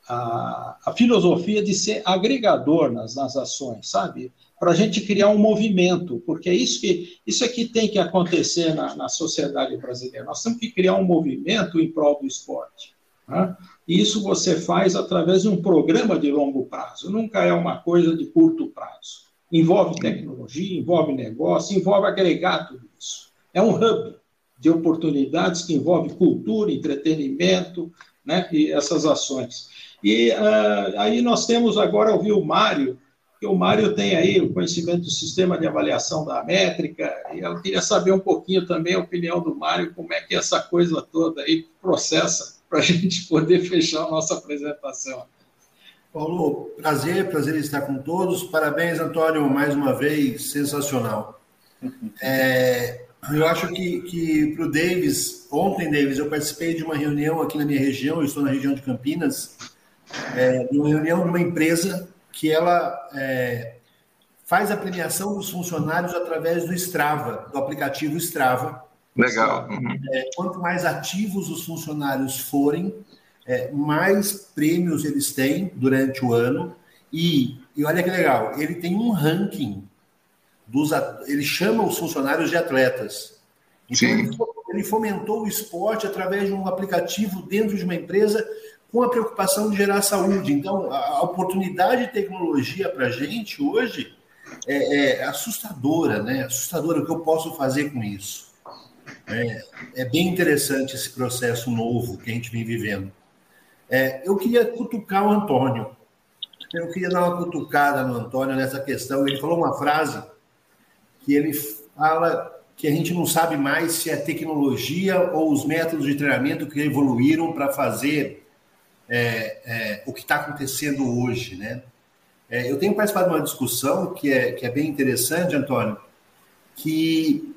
a, a, filosofia de ser agregador nas, nas ações, sabe? Para a gente criar um movimento, porque é isso que isso é que tem que acontecer na, na sociedade brasileira. Nós temos que criar um movimento em prol do esporte. Né? E isso você faz através de um programa de longo prazo, nunca é uma coisa de curto prazo envolve tecnologia, envolve negócio, envolve agregar tudo isso. É um hub de oportunidades que envolve cultura, entretenimento, né, e essas ações. E uh, aí nós temos agora ouvir o Mário, que o Mário tem aí o conhecimento do sistema de avaliação da métrica, e eu queria saber um pouquinho também a opinião do Mário, como é que essa coisa toda aí processa para a gente poder fechar a nossa apresentação. Paulo, prazer, prazer estar com todos. Parabéns, Antônio, mais uma vez, sensacional. É, eu acho que, que para o Davis, ontem, Davis, eu participei de uma reunião aqui na minha região, eu estou na região de Campinas, é, uma reunião de uma empresa que ela é, faz a premiação dos funcionários através do Strava, do aplicativo Strava. Legal. É, quanto mais ativos os funcionários forem, é, mais prêmios eles têm durante o ano. E, e olha que legal, ele tem um ranking dos ele chama os funcionários de atletas. Então ele, ele fomentou o esporte através de um aplicativo dentro de uma empresa com a preocupação de gerar saúde. Então, a, a oportunidade de tecnologia para a gente hoje é, é, assustadora, né? Assustadora o que eu posso fazer com isso. É, é, bem interessante esse processo novo que a gente vem vivendo. É, eu queria cutucar o Antônio. Eu queria dar uma cutucada no Antônio nessa questão. Ele falou uma frase que ele fala que a gente não sabe mais se é tecnologia ou os métodos de treinamento que evoluíram para fazer é, é, o que está acontecendo hoje, né? É, eu tenho participado de uma discussão que é, que é bem interessante, Antônio, que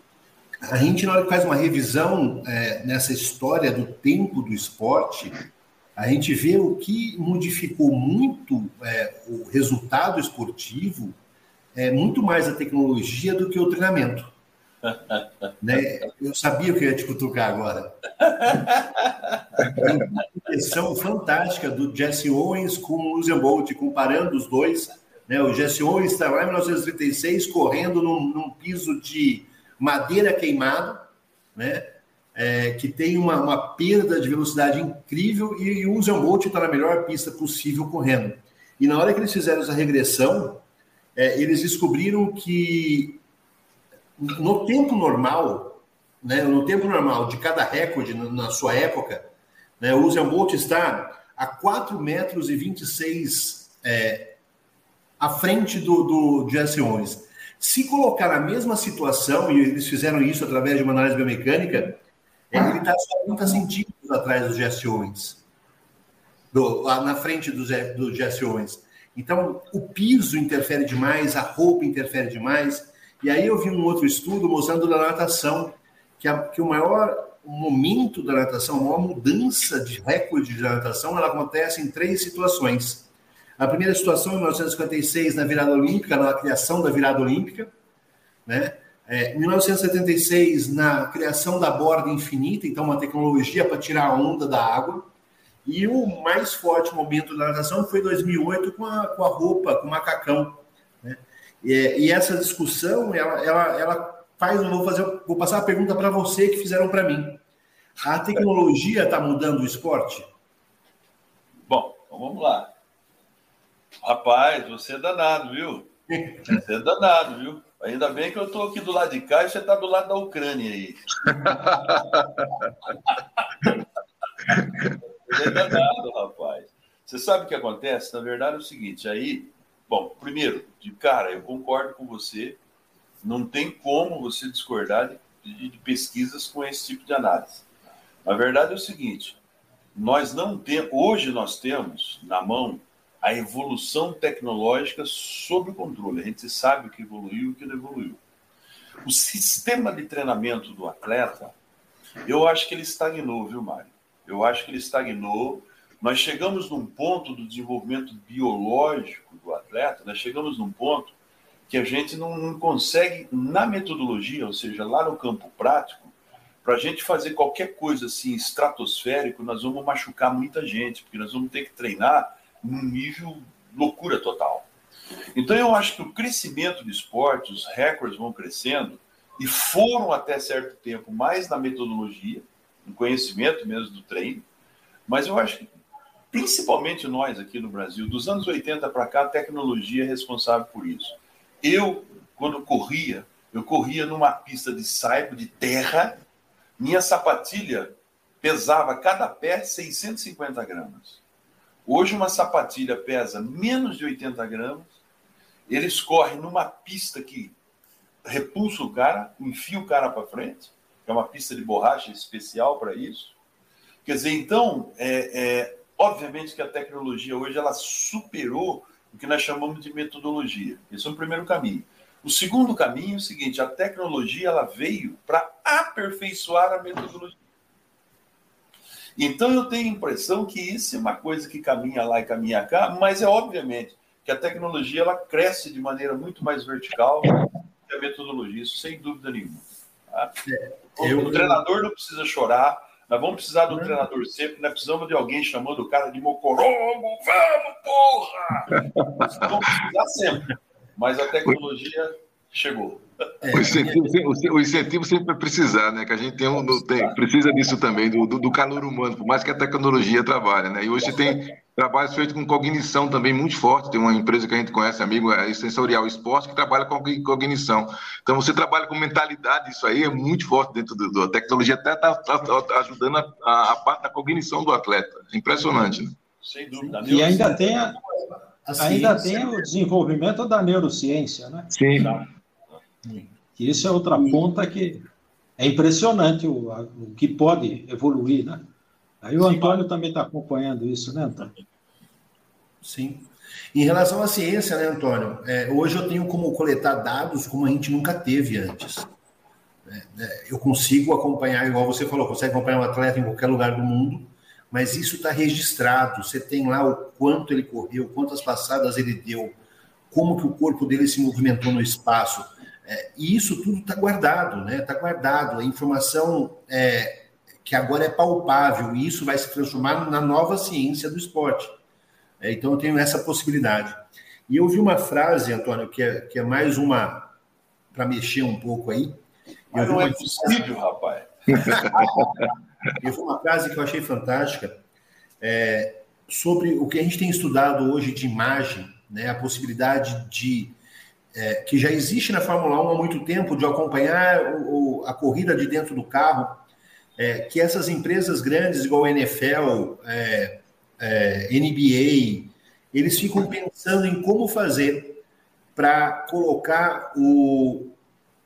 a gente, na hora que faz uma revisão é, nessa história do tempo do esporte, a gente vê o que modificou muito é, o resultado esportivo, é muito mais a tecnologia do que o treinamento. né? Eu sabia que eu ia te cutucar agora. uma questão fantástica do Jesse Owens com o Usain Bolt, comparando os dois. Né? O Jesse Owens está lá em 1936 correndo num, num piso de madeira queimado, né? É, que tem uma, uma, perda de velocidade incrível e, e o Usain Bolt está na melhor pista possível correndo. E na hora que eles fizeram essa regressão, é, eles descobriram que no tempo normal, né, no tempo normal de cada recorde na, na sua época, né, o Usain Bolt está a 4 metros e 26 é, à frente do, do Jesse Owens. Se colocar na mesma situação, e eles fizeram isso através de uma análise biomecânica, ele está só 30 centímetros atrás dos Jesse Owens, do, lá na frente do, do Jesse Owens. Então, o piso interfere demais, a roupa interfere demais. E aí eu vi um outro estudo mostrando da natação, que, a, que o maior momento da natação, a maior mudança de recorde de natação, ela acontece em três situações. A primeira situação, em 1956, na virada olímpica, na criação da virada olímpica. né? É, 1976, na criação da borda infinita, então uma tecnologia para tirar a onda da água. E o mais forte momento da natação foi 2008 com a, com a roupa, com o macacão. Né? E, e, essa discussão, ela, ela, ela faz, eu vou, fazer, vou passar a pergunta para você que fizeram para mim. A tecnologia está mudando o esporte? Bom, então vamos lá. Rapaz, você é danado, viu? Você é danado, viu? Ainda bem que eu estou aqui do lado de cá e você está do lado da Ucrânia aí. você é danado, rapaz. Você sabe o que acontece? Na verdade é o seguinte, aí, bom, primeiro, de cara, eu concordo com você, não tem como você discordar de, de pesquisas com esse tipo de análise. Na verdade é o seguinte, nós não temos, hoje nós temos na mão a evolução tecnológica sob controle. A gente sabe o que evoluiu e o que não evoluiu. O sistema de treinamento do atleta, eu acho que ele estagnou, viu, Mário? Eu acho que ele estagnou. Nós chegamos num ponto do desenvolvimento biológico do atleta, nós chegamos num ponto que a gente não, não consegue, na metodologia, ou seja, lá no campo prático, para a gente fazer qualquer coisa assim estratosférico, nós vamos machucar muita gente, porque nós vamos ter que treinar num nível loucura total. Então eu acho que o crescimento do esporte, os recordes vão crescendo e foram até certo tempo mais na metodologia, no conhecimento mesmo do treino, mas eu acho que principalmente nós aqui no Brasil, dos anos 80 para cá, a tecnologia é responsável por isso. Eu, quando corria, eu corria numa pista de saibo de terra, minha sapatilha pesava cada pé 650 gramas. Hoje uma sapatilha pesa menos de 80 gramas, eles correm numa pista que repulsa o cara, enfia o cara para frente, é uma pista de borracha especial para isso. Quer dizer, então, é, é, obviamente que a tecnologia hoje ela superou o que nós chamamos de metodologia. Esse é o primeiro caminho. O segundo caminho é o seguinte: a tecnologia ela veio para aperfeiçoar a metodologia. Então eu tenho a impressão que isso é uma coisa que caminha lá e caminha cá, mas é obviamente que a tecnologia ela cresce de maneira muito mais vertical que a metodologia, isso sem dúvida nenhuma. Tá? É, eu... O treinador não precisa chorar, nós vamos precisar do treinador sempre, nós precisamos de alguém chamando o cara de mocorongo, vamos, porra! Nós vamos precisar sempre, mas a tecnologia chegou. É, o, incentivo, o, incentivo, sempre vai precisar, né? Que a gente tem, um, tem precisa disso também, do, do, calor humano, por mais que a tecnologia trabalhe, né? E hoje tem trabalhos feitos com cognição também muito forte. Tem uma empresa que a gente conhece, amigo, é Sensorial Esporte, que trabalha com cognição. Então, você trabalha com mentalidade, isso aí é muito forte dentro da tecnologia, até está tá, tá ajudando a, a, parte da cognição do atleta. É impressionante, né? Sem dúvida. E ainda tem, a, ainda tem o desenvolvimento da neurociência, né? Sim. Isso é outra ponta que é impressionante o, o que pode evoluir, né? Aí o Antônio também está acompanhando isso, né, Antônio? Sim. Em relação à ciência, né, Antônio? É, hoje eu tenho como coletar dados como a gente nunca teve antes. É, é, eu consigo acompanhar, igual você falou, consegue acompanhar um atleta em qualquer lugar do mundo, mas isso está registrado. Você tem lá o quanto ele correu, quantas passadas ele deu, como que o corpo dele se movimentou no espaço é, e isso tudo está guardado, né? Está guardado. A informação é, que agora é palpável, e isso vai se transformar na nova ciência do esporte. É, então eu tenho essa possibilidade. E eu vi uma frase, Antônio, que é, que é mais uma para mexer um pouco aí. Mas não é possível, rapaz. eu vi uma frase que eu achei fantástica é, sobre o que a gente tem estudado hoje de imagem, né? A possibilidade de é, que já existe na Fórmula 1 há muito tempo, de acompanhar o, a corrida de dentro do carro, é, que essas empresas grandes, igual a NFL, é, é NBA, eles ficam pensando em como fazer para colocar o,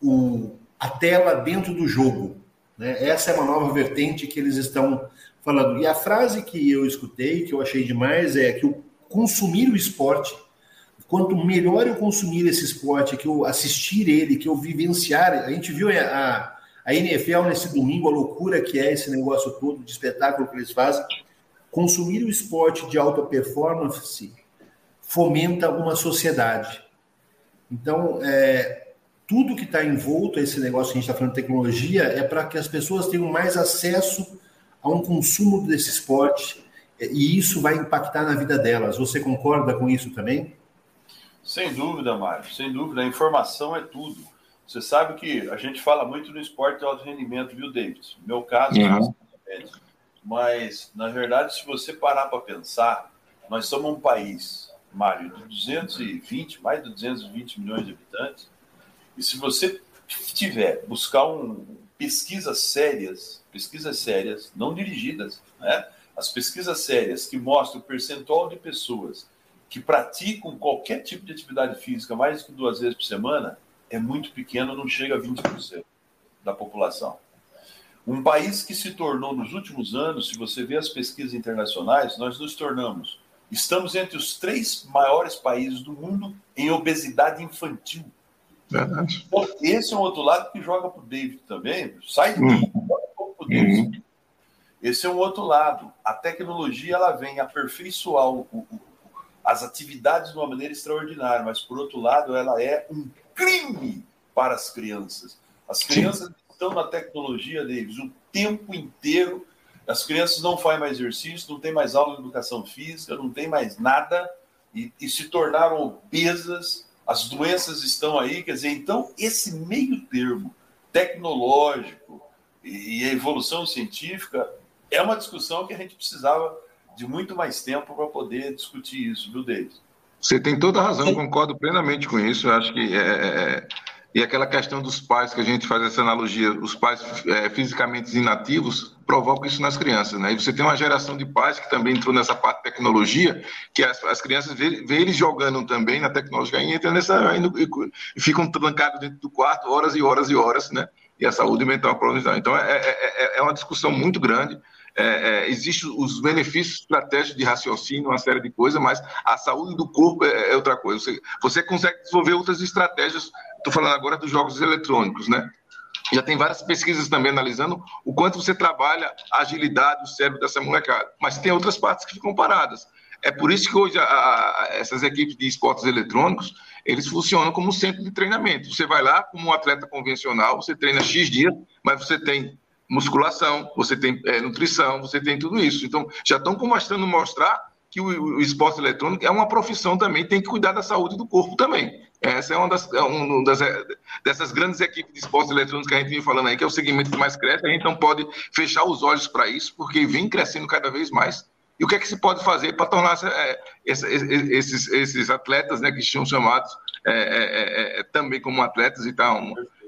o, a tela dentro do jogo. Né? Essa é uma nova vertente que eles estão falando. E a frase que eu escutei, que eu achei demais, é que o consumir o esporte quanto melhor eu consumir esse esporte, que eu assistir ele, que eu vivenciar, a gente viu a, a NFL nesse domingo, a loucura que é esse negócio todo de espetáculo que eles fazem, consumir o esporte de alta performance fomenta uma sociedade. Então, é, tudo que está envolto a esse negócio que a gente está falando de tecnologia é para que as pessoas tenham mais acesso a um consumo desse esporte e isso vai impactar na vida delas. Você concorda com isso também? Sem dúvida, Mário, sem dúvida. A informação é tudo. Você sabe que a gente fala muito no esporte de alto rendimento, viu, David? No meu caso, uhum. mas na verdade, se você parar para pensar, nós somos um país, Mário, de 220, mais de 220 milhões de habitantes, e se você tiver buscar um, pesquisas sérias, pesquisas sérias, não dirigidas, né? As pesquisas sérias que mostram o percentual de pessoas que praticam qualquer tipo de atividade física mais do que duas vezes por semana é muito pequeno, não chega a 20% da população. Um país que se tornou nos últimos anos, se você vê as pesquisas internacionais, nós nos tornamos, estamos entre os três maiores países do mundo em obesidade infantil. Verdade. Então, esse é um outro lado que joga para o David também, sai de mim, uhum. joga um pouco para o David. Uhum. Esse é um outro lado. A tecnologia ela vem aperfeiçoar o, o, as atividades de uma maneira extraordinária, mas por outro lado, ela é um crime para as crianças. As crianças Sim. estão na tecnologia, Davis, o tempo inteiro. As crianças não fazem mais exercício, não tem mais aula de educação física, não tem mais nada e, e se tornaram obesas. As doenças estão aí, quer dizer, então esse meio termo tecnológico e a evolução científica é uma discussão que a gente precisava de muito mais tempo para poder discutir isso, viu, Davis? Você tem toda a razão, concordo plenamente com isso. Eu acho que é, é, é, e aquela questão dos pais que a gente faz essa analogia, os pais é, fisicamente inativos provocam isso nas crianças, né? E você tem uma geração de pais que também entrou nessa parte de tecnologia, que as, as crianças vê, vê, eles jogando também na tecnologia e entram nessa e, e ficam trancados dentro do quarto horas e horas e horas, né? E a saúde mental é Então é, é, é uma discussão muito grande é, é, Existem os benefícios estratégicos de raciocínio, uma série de coisas, mas a saúde do corpo é, é outra coisa. Você, você consegue desenvolver outras estratégias. Estou falando agora dos jogos eletrônicos, né? Já tem várias pesquisas também analisando o quanto você trabalha a agilidade, o cérebro dessa molecada. Mas tem outras partes que ficam paradas. É por isso que hoje a, a, essas equipes de esportes eletrônicos, eles funcionam como centro de treinamento. Você vai lá como um atleta convencional, você treina X dias, mas você tem musculação, você tem é, nutrição, você tem tudo isso. Então, já estão começando a mostrar que o, o, esporte eletrônico é uma profissão também, tem que cuidar da saúde do corpo também. Essa é uma das, é uma das é, dessas grandes equipes de esportes eletrônicos que a gente vem falando aí, que é o segmento que mais cresce. A gente não pode fechar os olhos para isso, porque vem crescendo cada vez mais. E o que é que se pode fazer para tornar é, essa, esses, esses atletas, né, que são chamados é, é, também como atletas e tal,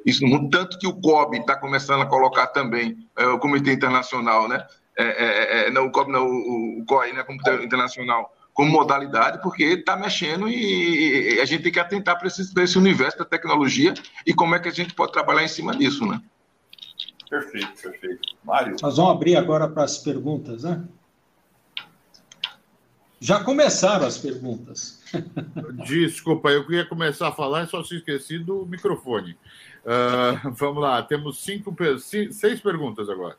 isso tanto que o COB está começando a colocar também, é, o Comitê Internacional, né? É, é, é, é não, o COB não, o, o COI, né? Comitê Internacional, como modalidade, porque está mexendo e, e, a gente tem que atentar para esse, esse universo da tecnologia e como é que a gente pode trabalhar em cima disso, né? Perfeito, perfeito. Mário. Nós vamos abrir agora para as perguntas, né? Já começaram as perguntas. Desculpa, eu queria começar a falar e só se esqueci do microfone. Uh, vamos lá, temos cinco, seis perguntas agora.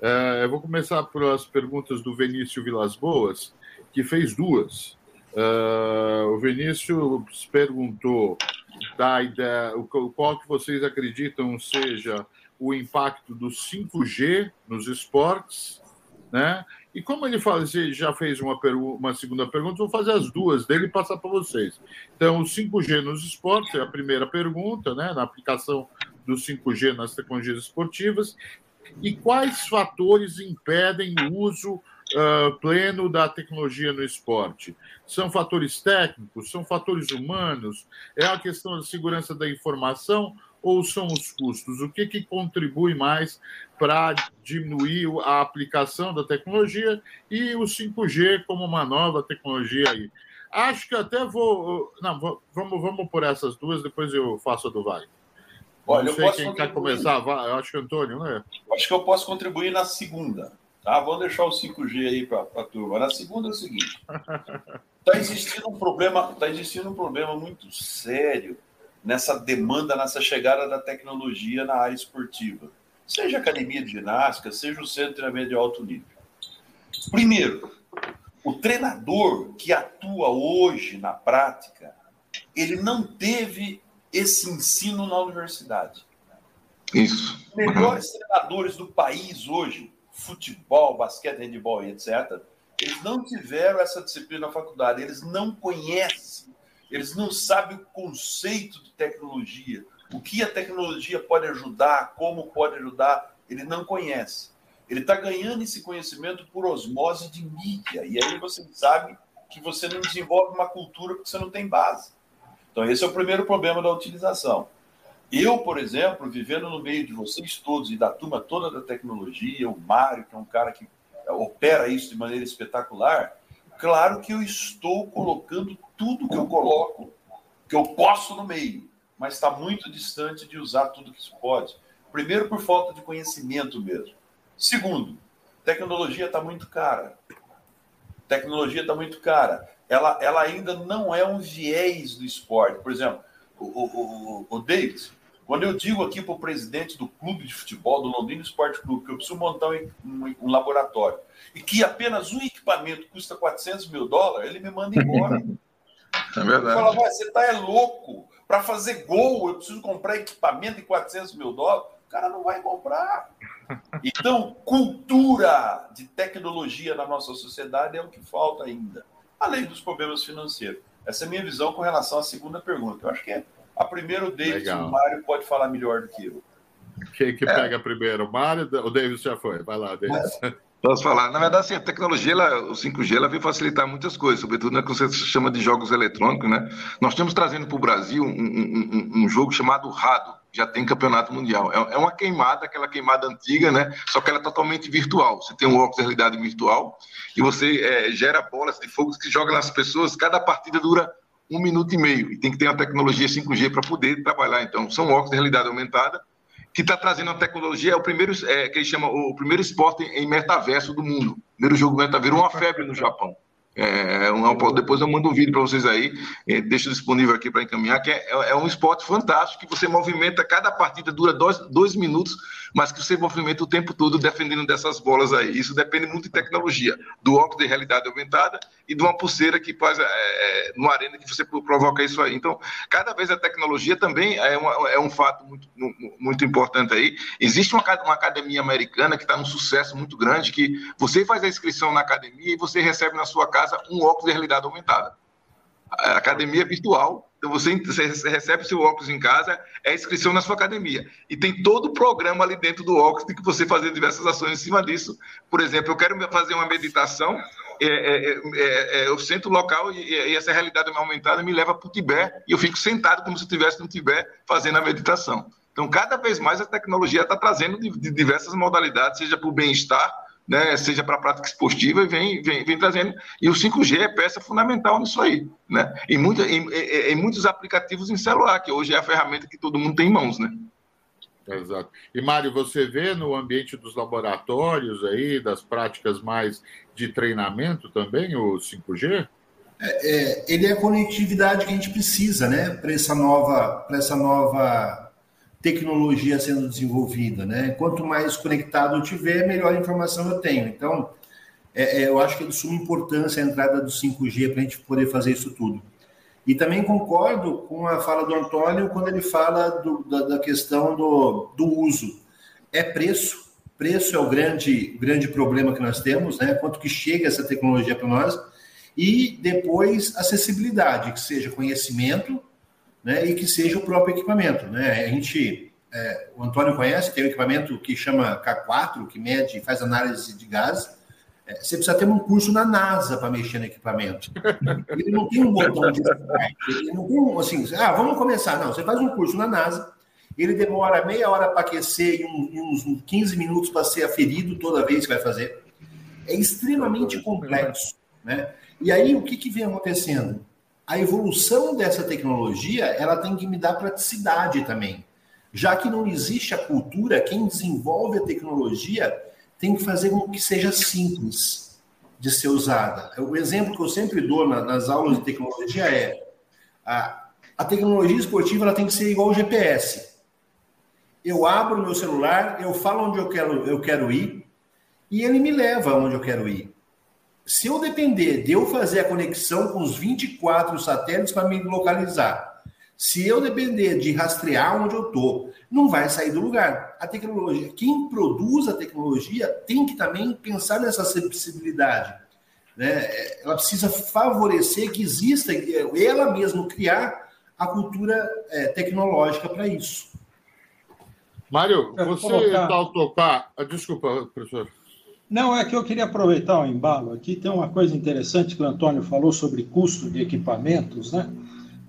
Uh, eu vou começar pelas perguntas do Vinícius Vilas Boas, que fez duas. Uh, o Vinícius perguntou da ideia, qual que vocês acreditam seja o impacto do 5G nos esportes, né? E como ele já fez uma, uma segunda pergunta, vou fazer as duas dele e passar para vocês. Então, o 5G nos esportes é a primeira pergunta, né, na aplicação do 5G nas tecnologias esportivas. E quais fatores impedem o uso uh, pleno da tecnologia no esporte? São fatores técnicos? São fatores humanos? É a questão da segurança da informação ou são os custos? O que, que contribui mais para diminuir a aplicação da tecnologia e o 5G como uma nova tecnologia aí? Acho que até vou. Não, vamos, vamos por essas duas, depois eu faço a do Vai. Olha, não sei quem quer começar, eu acho que é Antônio, não é? Acho que eu posso contribuir na segunda. Tá? Vamos deixar o 5G aí para a turma. Na segunda é o seguinte: está existindo um problema, está existindo um problema muito sério nessa demanda, nessa chegada da tecnologia na área esportiva. Seja academia de ginástica, seja o centro de treinamento de alto nível. Primeiro, o treinador que atua hoje na prática, ele não teve esse ensino na universidade. Isso. Os melhores treinadores do país hoje, futebol, basquete, handebol e etc., eles não tiveram essa disciplina na faculdade, eles não conhecem, eles não sabem o conceito de tecnologia, o que a tecnologia pode ajudar, como pode ajudar, ele não conhece. Ele está ganhando esse conhecimento por osmose de mídia, e aí você sabe que você não desenvolve uma cultura porque você não tem base. Então, esse é o primeiro problema da utilização. Eu, por exemplo, vivendo no meio de vocês todos e da turma toda da tecnologia, o Mário, que é um cara que opera isso de maneira espetacular, claro que eu estou colocando tudo que eu coloco, que eu posso no meio, mas está muito distante de usar tudo que se pode. Primeiro, por falta de conhecimento mesmo. Segundo, tecnologia está muito cara. Tecnologia está muito cara. Ela, ela ainda não é um viés do esporte. Por exemplo, o, o, o, o David, quando eu digo aqui para o presidente do clube de futebol, do Londrina Esporte Clube, que eu preciso montar um, um, um, laboratório e que apenas um equipamento custa 400 mil dólares, ele me manda embora. É verdade. Fala, você está é louco. Para fazer gol, eu preciso comprar equipamento de 400 mil dólares. O cara não vai comprar. Então, cultura de tecnologia na nossa sociedade é o que falta ainda, além dos problemas financeiros. Essa é a minha visão com relação à segunda pergunta. Eu acho que é a primeira, o David e o Mário pode falar melhor do que eu. Quem que é. pega primeiro? O Mário? O David já foi. Vai lá, David. Posso falar? Na verdade, assim, a tecnologia, ela, o 5G, ela veio facilitar muitas coisas, sobretudo na que você chama de jogos eletrônicos, né? Nós estamos trazendo para o Brasil um, um, um, jogo chamado Rado, já tem campeonato mundial. É, é, uma queimada, aquela queimada antiga, né? Só que ela é totalmente virtual. Você tem um óculos de realidade virtual e você é, gera bolas de fogo que joga nas pessoas. Cada partida dura um minuto e meio. E tem que ter uma tecnologia 5G para poder trabalhar. Então, são óculos de realidade aumentada que está trazendo a tecnologia, é o primeiro, é, que ele chama o primeiro esporte em metaverso do mundo. Primeiro jogo metaverso, uma febre no Japão. É, um, depois eu mando um vídeo para vocês aí, é, deixo disponível aqui para encaminhar, que é, é, um esporte fantástico, que você movimenta, cada partida dura dois, dois minutos, mas que você movimenta o tempo todo defendendo dessas bolas aí. Isso depende muito de tecnologia, do óculos de realidade aumentada e de uma pulseira que faz é, é no arena que você provoca isso aí. Então, cada vez a tecnologia também é, uma, é um fato muito, muito importante aí. Existe uma, uma academia americana que está num sucesso muito grande, que você faz a inscrição na academia e você recebe na sua casa um óculos de realidade aumentada. A academia virtual, então você, recebe seu óculos em casa, é inscrição na sua academia. E tem todo o programa ali dentro do óculos, tem que você fazer diversas ações em cima disso. Por exemplo, eu quero fazer uma meditação, é, é, é, é eu sento local e, e, essa realidade aumentada me leva para o Tibete e eu fico sentado como se estivesse no Tibete fazendo a meditação. Então, cada vez mais a tecnologia está trazendo de, de diversas modalidades, seja para o bem-estar, né, seja para a prática esportiva, e vem, vem, vem trazendo. E o 5G é peça fundamental nisso aí. Né? Em, muita, em, em, em, muitos aplicativos em celular, que hoje é a ferramenta que todo mundo tem em mãos. Né? Exato. E, Mário, você vê no ambiente dos laboratórios aí, das práticas mais de treinamento também, o 5G? É, é, ele é a conectividade que a gente precisa, né, para essa nova, para essa nova tecnologia sendo desenvolvida, né? Quanto mais conectado eu tiver, melhor informação eu tenho. Então, é, é, eu acho que é de suma importância a entrada do 5G para a gente poder fazer isso tudo. E também concordo com a fala do Antônio quando ele fala do, da, da, questão do, do uso. É preço. Preço é o grande, grande problema que nós temos, né? Quanto que chega essa tecnologia para nós. E depois, acessibilidade, que seja conhecimento, né, e que seja o próprio equipamento. Né? A gente, é, o Antônio conhece, tem um equipamento que chama K4, que mede, faz análise de gás. É, você precisa ter um curso na NASA para mexer no equipamento. Ele não tem um botão de ele não tem um, assim, ah, vamos começar. Não, você faz um curso na NASA, ele demora meia hora para aquecer e, uns 15 minutos para ser aferido toda vez que vai fazer. É extremamente complexo. Né? E aí, o que, que vem acontecendo? A evolução dessa tecnologia ela tem que me dar praticidade também. Já que não existe a cultura, quem desenvolve a tecnologia tem que fazer com que seja simples de ser usada. O exemplo que eu sempre dou nas aulas de tecnologia é a, a tecnologia esportiva ela tem que ser igual ao GPS. Eu abro meu celular, eu falo onde eu quero, eu quero ir e ele me leva onde eu quero ir se eu depender de eu fazer a conexão com os 24 satélites para me localizar, Se eu depender de rastrear onde eu estou, não vai sair do lugar. A tecnologia, quem produz a tecnologia tem que também pensar nessa acessibilidade. Né? Ela precisa favorecer que exista, ela mesma criar a cultura é, tecnológica para isso. Mário, você colocar... ao tocar. Ah, desculpa, professor. Não, é que eu queria aproveitar o embalo. Aqui tem uma coisa interessante que o Antônio falou sobre custo de equipamentos, né?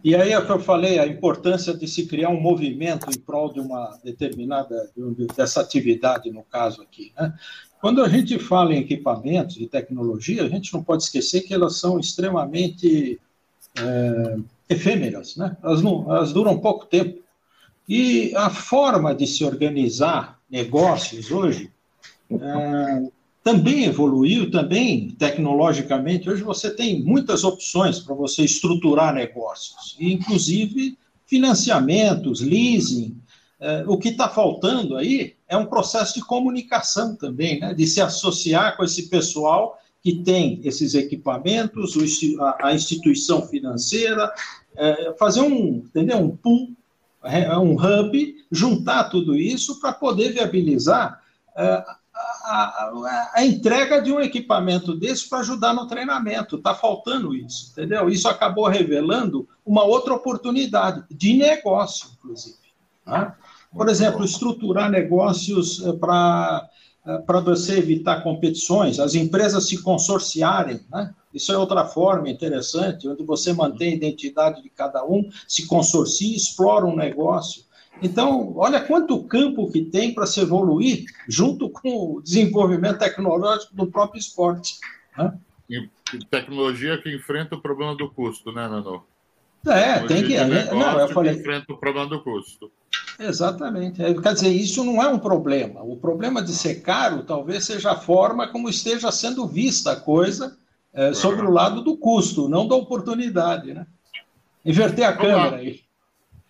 E aí é o que eu falei, a importância de se criar um movimento em prol de uma determinada, dessa atividade, no caso aqui. Né? Quando a gente fala em equipamentos e tecnologia, a gente não pode esquecer que elas são extremamente é, efêmeras, né? elas, não, elas duram pouco tempo. E a forma de se organizar negócios hoje é, também evoluiu, também tecnologicamente. Hoje você tem muitas opções para você estruturar negócios, inclusive financiamentos, leasing. É, o que está faltando aí é um processo de comunicação também, né? de se associar com esse pessoal que tem esses equipamentos, a instituição financeira, é, fazer um, entendeu? um pool, é, um hub, juntar tudo isso para poder viabilizar a, a, entrega de um equipamento desse para ajudar no treinamento. Está faltando isso, entendeu? Isso acabou revelando uma outra oportunidade de negócio, inclusive. Né? Por exemplo, estruturar negócios eh, para eh, para você evitar competições, as empresas se consorciarem, né? Isso é outra forma interessante, onde você mantém a identidade de cada um, se consorcia, explora um negócio. Então, olha quanto campo que tem para se evoluir junto com o desenvolvimento tecnológico do próprio esporte. Né? E tecnologia que enfrenta o problema do custo, né, Nano? É, tem que. Não, eu falei. Enfrenta o problema do custo. Exatamente. É, quer dizer, isso não é um problema. O problema de ser caro talvez seja a forma como esteja sendo vista a coisa é, sobre o lado do custo, não da oportunidade, né? Inverter a Vamos câmera lá. aí.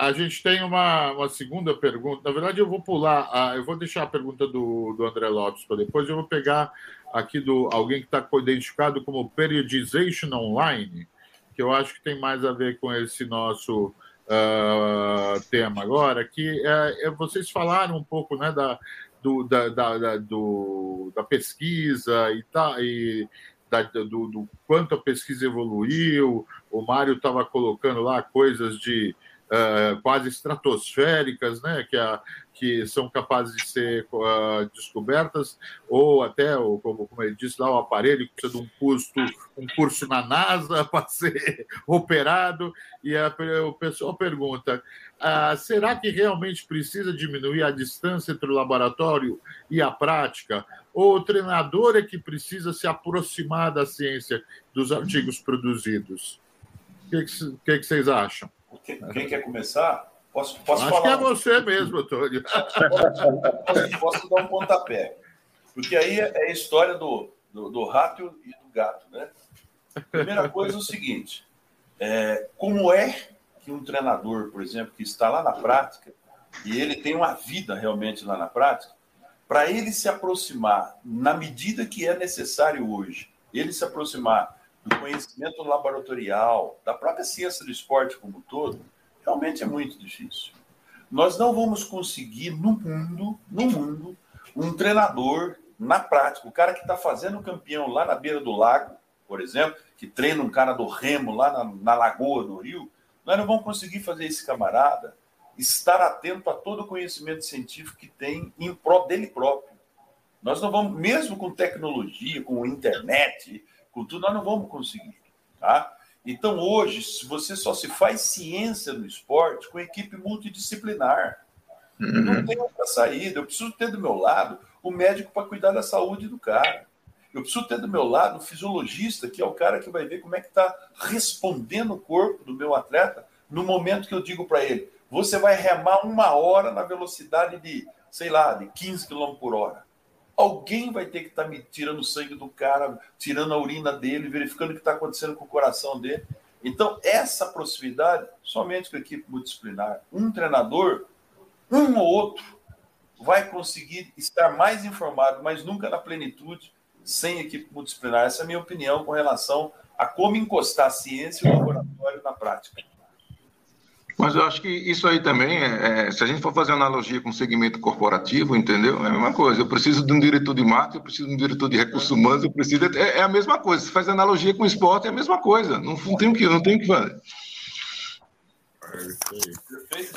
A gente tem uma, uma segunda pergunta. Na verdade, eu vou pular, a, eu vou deixar a pergunta do, do André Lopes para depois. Eu vou pegar aqui do alguém que está identificado como Periodization Online, que eu acho que tem mais a ver com esse nosso uh, tema agora, que é, é, vocês falaram um pouco né, da, do, da, da, da, do, da pesquisa e, tá, e da, do, do quanto a pesquisa evoluiu. O Mário estava colocando lá coisas de uh, quase estratosféricas, né, que, a, que são capazes de ser uh, descobertas, ou até, como, como ele disse lá, o aparelho precisa de um custo, um curso na NASA para ser operado, e a, o pessoal pergunta, uh, será que realmente precisa diminuir a distância entre o laboratório e a prática? Ou o treinador é que precisa se aproximar da ciência dos artigos produzidos? O que, que, que, que vocês acham? Quem, quem quer começar? Posso, posso Acho falar? que é você mesmo, Antônio. Posso, posso, dar um pontapé. Porque aí é a história do, do, do rato e do gato, né? Primeira coisa é o seguinte: é, como é que um treinador, por exemplo, que está lá na prática, e ele tem uma vida realmente lá na prática, para ele se aproximar, na medida que é necessário hoje, ele se aproximar do conhecimento laboratorial, da própria ciência do esporte como um todo, realmente é muito difícil. Nós não vamos conseguir no mundo, no mundo, um treinador na prática, o cara que está fazendo campeão lá na beira do lago, por exemplo, que treina um cara do remo lá na, na lagoa do rio, nós não vamos conseguir fazer esse camarada estar atento a todo o conhecimento científico que tem em pró dele próprio. Nós não vamos, mesmo com tecnologia, com internet, com tudo, nós não vamos conseguir. Tá? Então, hoje, você só se faz ciência no esporte com equipe multidisciplinar. Uhum. Não tem outra saída. Eu preciso ter do meu lado o médico para cuidar da saúde do cara. Eu preciso ter do meu lado o fisiologista, que é o cara que vai ver como é que está respondendo o corpo do meu atleta no momento que eu digo para ele: você vai remar uma hora na velocidade de, sei lá, de 15 km por hora. Alguém vai ter que estar tá me tirando o sangue do cara, tirando a urina dele, verificando o que está acontecendo com o coração dele. Então, essa proximidade, somente com a equipe multidisciplinar, um treinador, um ou outro, vai conseguir estar mais informado, mas nunca na plenitude, sem equipe multidisciplinar. Essa é a minha opinião com relação a como encostar a ciência e o laboratório na prática. Mas eu acho que isso aí também, é, é, se a gente for fazer analogia com o segmento corporativo, entendeu? É a mesma coisa. Eu preciso de um diretor de marketing, eu preciso de um diretor de recursos humanos, eu preciso. De, é, é, a mesma coisa. Se faz analogia com o esporte, é a mesma coisa. Não, não tem o que, não tem o que fazer.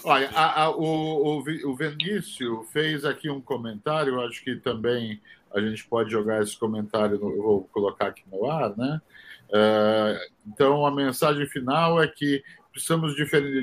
Olha, a, a, o, o, Vinícius fez aqui um comentário, acho que também a gente pode jogar esse comentário, no, eu vou colocar aqui no ar, né? Uh, então, a mensagem final é que precisamos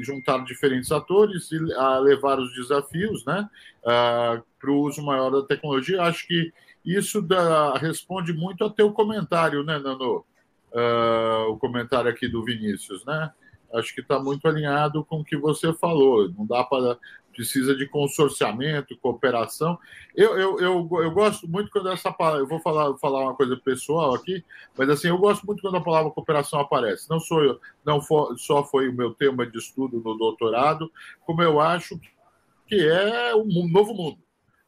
juntar diferentes atores e a levar os desafios né, uh, para o uso maior da tecnologia. Acho que isso dá, responde muito ao teu comentário, né, Nano? Uh, o comentário aqui do Vinícius, né? Acho que está muito alinhado com o que você falou. Não dá para precisa de consorciamento, cooperação. Eu, eu, eu, eu gosto muito quando essa palavra, eu vou falar, falar uma coisa pessoal aqui, mas assim, eu gosto muito quando a palavra cooperação aparece. Não sou eu, não for, só foi o meu tema de estudo no doutorado, como eu acho que é um novo mundo.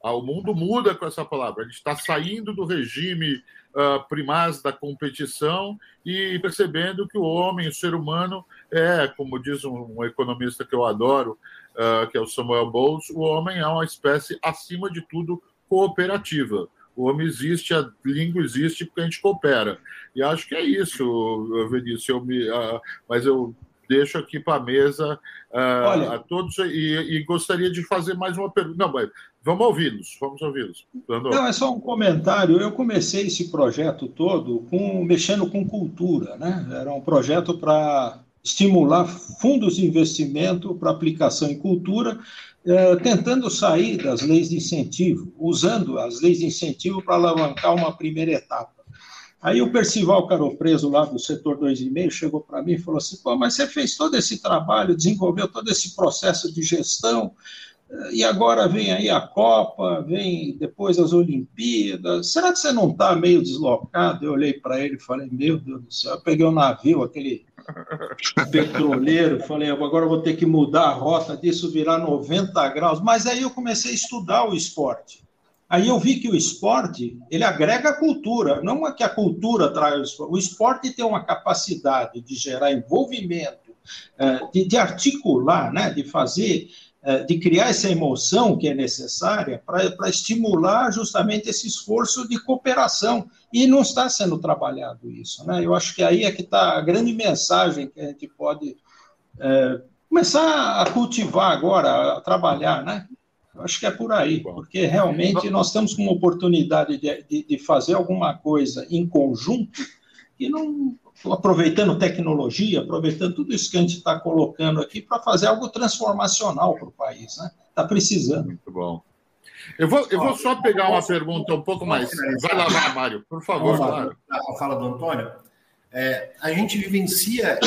Ah, o mundo muda com essa palavra. A gente está saindo do regime uh, primaz da competição e percebendo que o homem, o ser humano, é, como diz um, um economista que eu adoro, uh, que é o Samuel Bowles, o homem é uma espécie, acima de tudo, cooperativa. O homem existe, a língua existe porque a gente coopera. E acho que é isso, Vinícius. Eu me, uh, mas eu deixo aqui para a mesa uh, a todos e, e, gostaria de fazer mais uma pergunta. Não, mas vamos ouvi-los, vamos ouvi-los. Não, é só um comentário. Eu comecei esse projeto todo com, mexendo com cultura, né? Era um projeto para estimular fundos de investimento para aplicação em cultura, eh, tentando sair das leis de incentivo, usando as leis de incentivo para alavancar uma primeira etapa. Aí o Percival Caropreso, lá do setor 2,5, chegou para mim e falou assim: Pô, mas você fez todo esse trabalho, desenvolveu todo esse processo de gestão, e agora vem aí a Copa, vem depois as Olimpíadas. Será que você não está meio deslocado? Eu olhei para ele e falei: Meu Deus do céu, eu peguei o um navio, aquele petroleiro, falei: Agora eu vou ter que mudar a rota disso, virar 90 graus. Mas aí eu comecei a estudar o esporte. Aí eu vi que o esporte, ele agrega a cultura, não é que a cultura traz o esporte. O esporte tem uma capacidade de gerar envolvimento, eh, de, articular, né, de fazer de criar essa emoção que é necessária para estimular justamente esse esforço de cooperação. E não está sendo trabalhado isso. Né? Eu acho que aí é que está a grande mensagem que a gente pode é, começar a cultivar agora, a trabalhar. Né? Eu acho que é por aí, porque realmente nós estamos com uma oportunidade de, de, de fazer alguma coisa em conjunto que não aproveitando tecnologia, aproveitando tudo isso que a gente está colocando aqui para fazer algo transformacional para o país, né? Está precisando. Muito bom. Eu vou, eu vou só pegar uma pergunta um pouco mais. Vai lá, vai, Mário, por favor. Claro. A fala do Antônio. É, a gente vivencia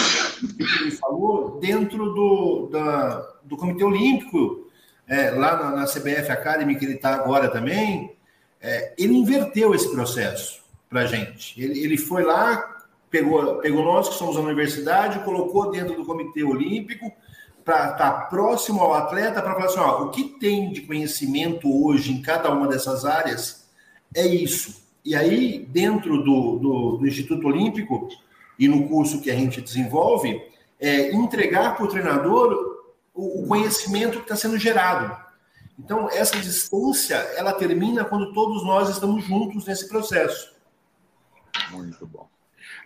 o que ele falou dentro do, da, do Comitê Olímpico, é, lá na, na, CBF Academy, que ele está agora também. É, ele inverteu esse processo para a gente. Ele, ele foi lá, pegou, pegou nós que somos a universidade, colocou dentro do Comitê Olímpico para estar tá próximo ao atleta para falar assim: ó, o que tem de conhecimento hoje em cada uma dessas áreas é isso. E aí, dentro do, do, do Instituto Olímpico e no curso que a gente desenvolve, é entregar para o treinador o, o conhecimento que está sendo gerado. Então, essa distância, ela termina quando todos nós estamos juntos nesse processo. Muito bom.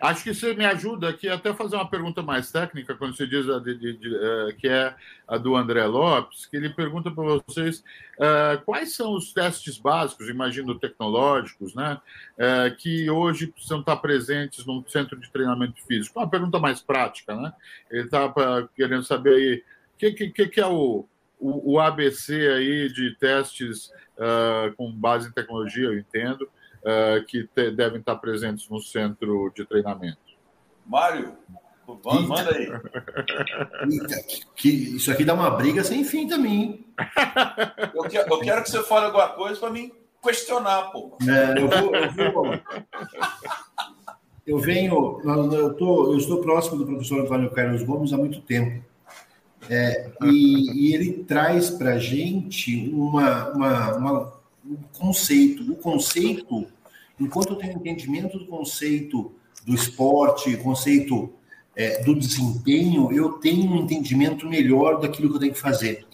Acho que você me ajuda aqui até fazer uma pergunta mais técnica, quando você diz de, de, de, uh, que é a do André Lopes, que ele pergunta para vocês uh, quais são os testes básicos, imagino tecnológicos, né, uh, que hoje precisam estar presentes num centro de treinamento físico. Uma pergunta mais prática, né? Ele está querendo saber aí o que, que, que, é o, o, o, ABC aí de testes com base em tecnologia, eu entendo uh, que te, devem estar presentes no centro de treinamento. Mário, manda aí. Que, isso aqui dá uma briga sem fim também. Eu, que, eu quero que você fale alguma coisa para mim questionar, pô. É, eu, vou, eu, vou, eu venho, eu, tô, eu estou próximo do professor Antônio Carlos Gomes há muito tempo. É, e, e, ele traz para a gente uma, uma, uma o conceito. O conceito, enquanto eu tenho entendimento do conceito do esporte, conceito é, do desempenho, eu tenho um entendimento melhor daquilo que eu tenho que fazer.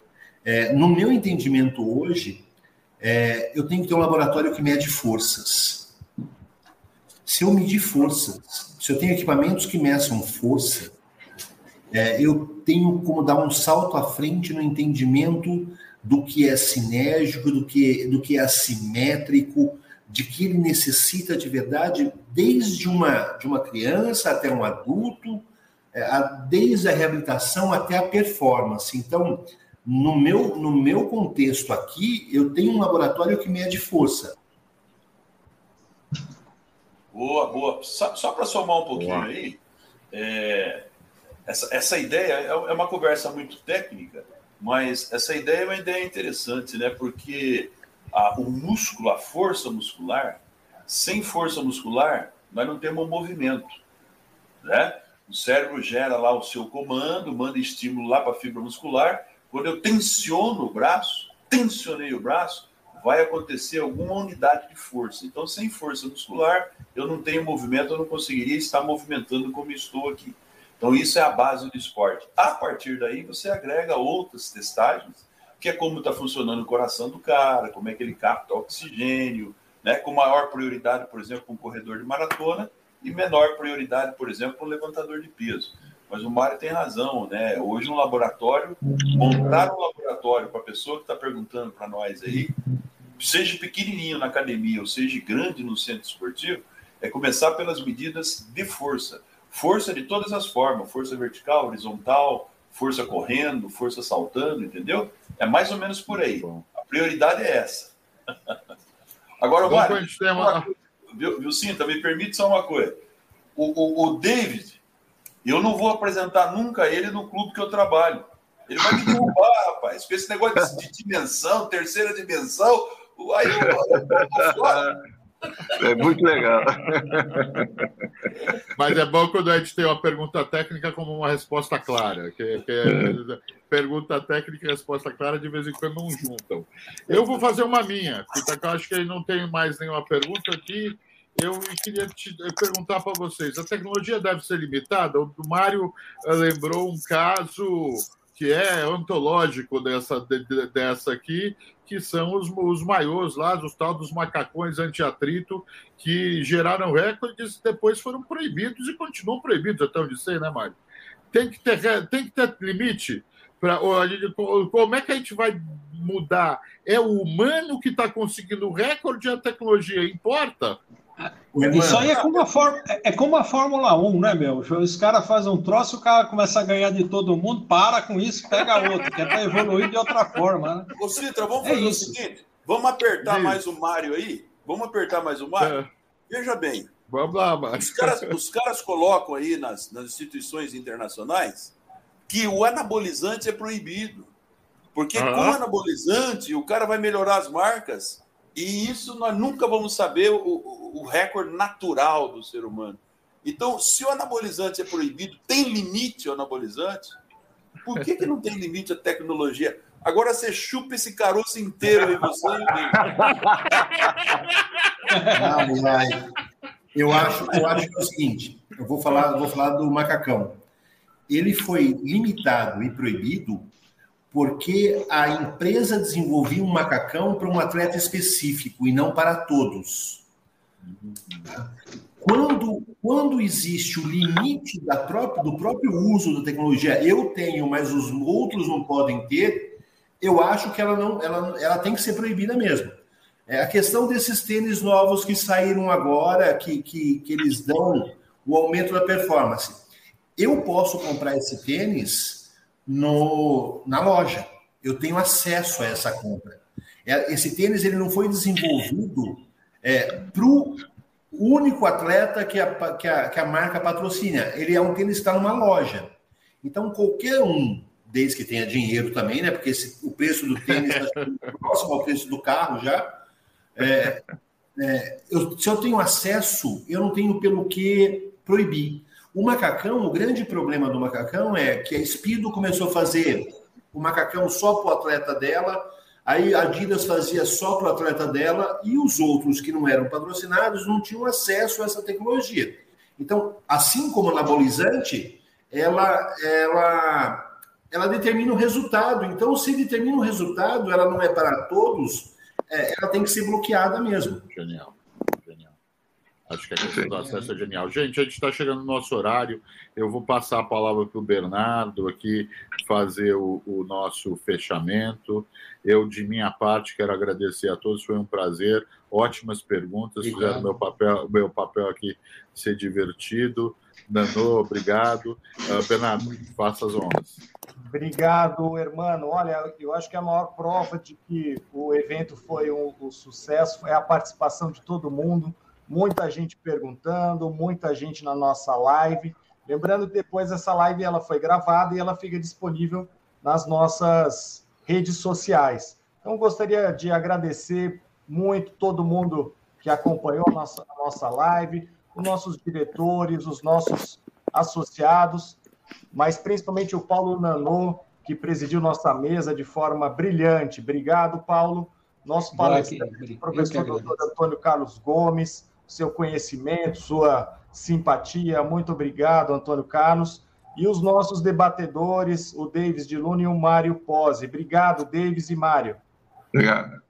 É, no meu entendimento hoje, é, eu tenho que ter um laboratório que mede forças. Se eu medir forças, se eu tenho equipamentos que meçam força, é, eu tenho como dar um salto à frente no entendimento do que é sinérgico, do que, do que é assimétrico, de que ele necessita de verdade, desde uma, de uma criança até um adulto, é, desde a reabilitação até a performance. Então, no meu, no meu contexto aqui, eu tenho um laboratório que mede força. Boa, boa. Só, só para somar um pouquinho boa. aí, é, essa, essa ideia é, é uma conversa muito técnica, mas essa ideia é uma ideia interessante, né? Porque a, o músculo, a força muscular, sem força muscular, nós não temos movimento, né? O cérebro gera lá o seu comando, manda estímulo lá para a fibra muscular. Quando eu tensiono o braço, tensionei o braço, vai acontecer alguma unidade de força. Então, sem força muscular, eu não tenho movimento, eu não conseguiria estar movimentando como estou aqui. Então, isso é a base do esporte. A partir daí, você agrega outras testagens, que é como está funcionando o coração do cara, como é que ele capta oxigênio, né? com maior prioridade, por exemplo, um corredor de maratona, e menor prioridade, por exemplo, um levantador de peso. Mas o Mário tem razão, né? Hoje, um laboratório, montar um laboratório para a pessoa que está perguntando para nós aí, seja pequenininho na academia ou seja grande no centro esportivo, é começar pelas medidas de força. Força de todas as formas, força vertical, horizontal, força correndo, força saltando, entendeu? É mais ou menos por aí. A prioridade é essa. Agora, Mário, uma... viu, viu, Cinta, me permite só uma coisa. O, o, o, David, eu não vou apresentar nunca ele no clube que eu trabalho. Ele vai me derrubar, rapaz, com esse negócio de dimensão, terceira dimensão. Aí eu, eu, eu, é muito legal. Mas é bom quando a gente tem uma pergunta técnica como uma resposta clara. Que, que é, pergunta técnica e resposta clara de vez em quando não juntam. Eu vou fazer uma minha, porque eu acho que não tem mais nenhuma pergunta aqui. Eu queria te perguntar para vocês: a tecnologia deve ser limitada? O Mário eh, lembrou um caso que é ontológico dessa, dessa aqui, que são os, os maiores lá, os tal dos macacões anti-atrito, que geraram recordes depois foram proibidos e continuam proibidos, até onde sei, né, Mário? Tem que ter, tem que ter limite. Pra, como é que a gente vai mudar? É o humano que está conseguindo o recorde e a tecnologia importa? Isso aí é como, a é como a Fórmula 1, né, meu? Os caras fazem um troço, o cara começa a ganhar de todo mundo, para com isso, pega outro, que é para evoluir de outra forma. Né? Ô, Citra, vamos é fazer isso. o seguinte: vamos apertar mais o Mário aí? Vamos apertar mais o Mário? É. Veja bem. Vamos lá, Mário. Os caras, os caras colocam aí nas, nas instituições internacionais que o anabolizante é proibido. Porque com o anabolizante, o cara vai melhorar as marcas e isso nós nunca vamos saber o, o, recorde natural do ser humano. Então, se o anabolizante é proibido, tem limite o anabolizante? Por que, que não tem limite a tecnologia? Agora você chupa esse caroço inteiro e você. Ai, ai. Eu acho, eu acho que é o seguinte: eu vou falar, eu vou falar do macacão. Ele foi limitado e proibido porque a empresa desenvolvia um macacão para um atleta específico e não para todos. Quando, quando existe o limite da própria, do próprio uso da tecnologia, eu tenho, mas os outros não podem ter, eu acho que ela não, ela, ela tem que ser proibida mesmo. É a questão desses tênis novos que saíram agora, que, que, que eles dão o aumento da performance. Eu posso comprar esse tênis no, na loja. Eu tenho acesso a essa compra. É, esse tênis ele não foi desenvolvido é, para o único atleta que a, que, a, que a marca patrocina. Ele é um tênis que está numa loja. Então, qualquer um, desde que tenha dinheiro também, né? Porque esse, o preço do tênis está próximo ao preço do carro já. É, é, eu, se eu tenho acesso, eu não tenho pelo que proibir. O macacão, o grande problema do macacão é que a Speedo começou a fazer o macacão só para o atleta dela, aí a Adidas fazia só para o atleta dela e os outros que não eram patrocinados não tinham acesso a essa tecnologia. Então, assim como anabolizante, ela, ela, ela determina o resultado. Então, se determina o resultado, ela não é para todos, é, ela tem que ser bloqueada mesmo. Genial. Acho que a questão do acesso é genial. Gente, a gente está chegando no nosso horário. Eu vou passar a palavra para o Bernardo aqui fazer o, o, nosso fechamento. Eu, de minha parte, quero agradecer a todos. Foi um prazer. Ótimas perguntas. Obrigado. Fizeram meu papel, meu papel aqui ser divertido. Danô, obrigado. Uh, Bernardo, faça as honras. Obrigado, hermano. Olha, eu acho que a maior prova de que o evento foi um, um sucesso é a participação de todo mundo, muita gente perguntando, muita gente na nossa live. Lembrando que depois essa live ela foi gravada e ela fica disponível nas nossas redes sociais. Então, gostaria de agradecer muito todo mundo que acompanhou a nossa, a nossa live, os nossos diretores, os nossos associados, mas principalmente o Paulo Nanô, que presidiu nossa mesa de forma brilhante. Obrigado, Paulo. Nosso palestrante, professor doutor Antônio Carlos Gomes, seu conhecimento, sua simpatia. Muito obrigado, Antônio Carlos. E os nossos debatedores, o Davis de Luna e o Mário Pose. Obrigado, Davis e Mário. Obrigado.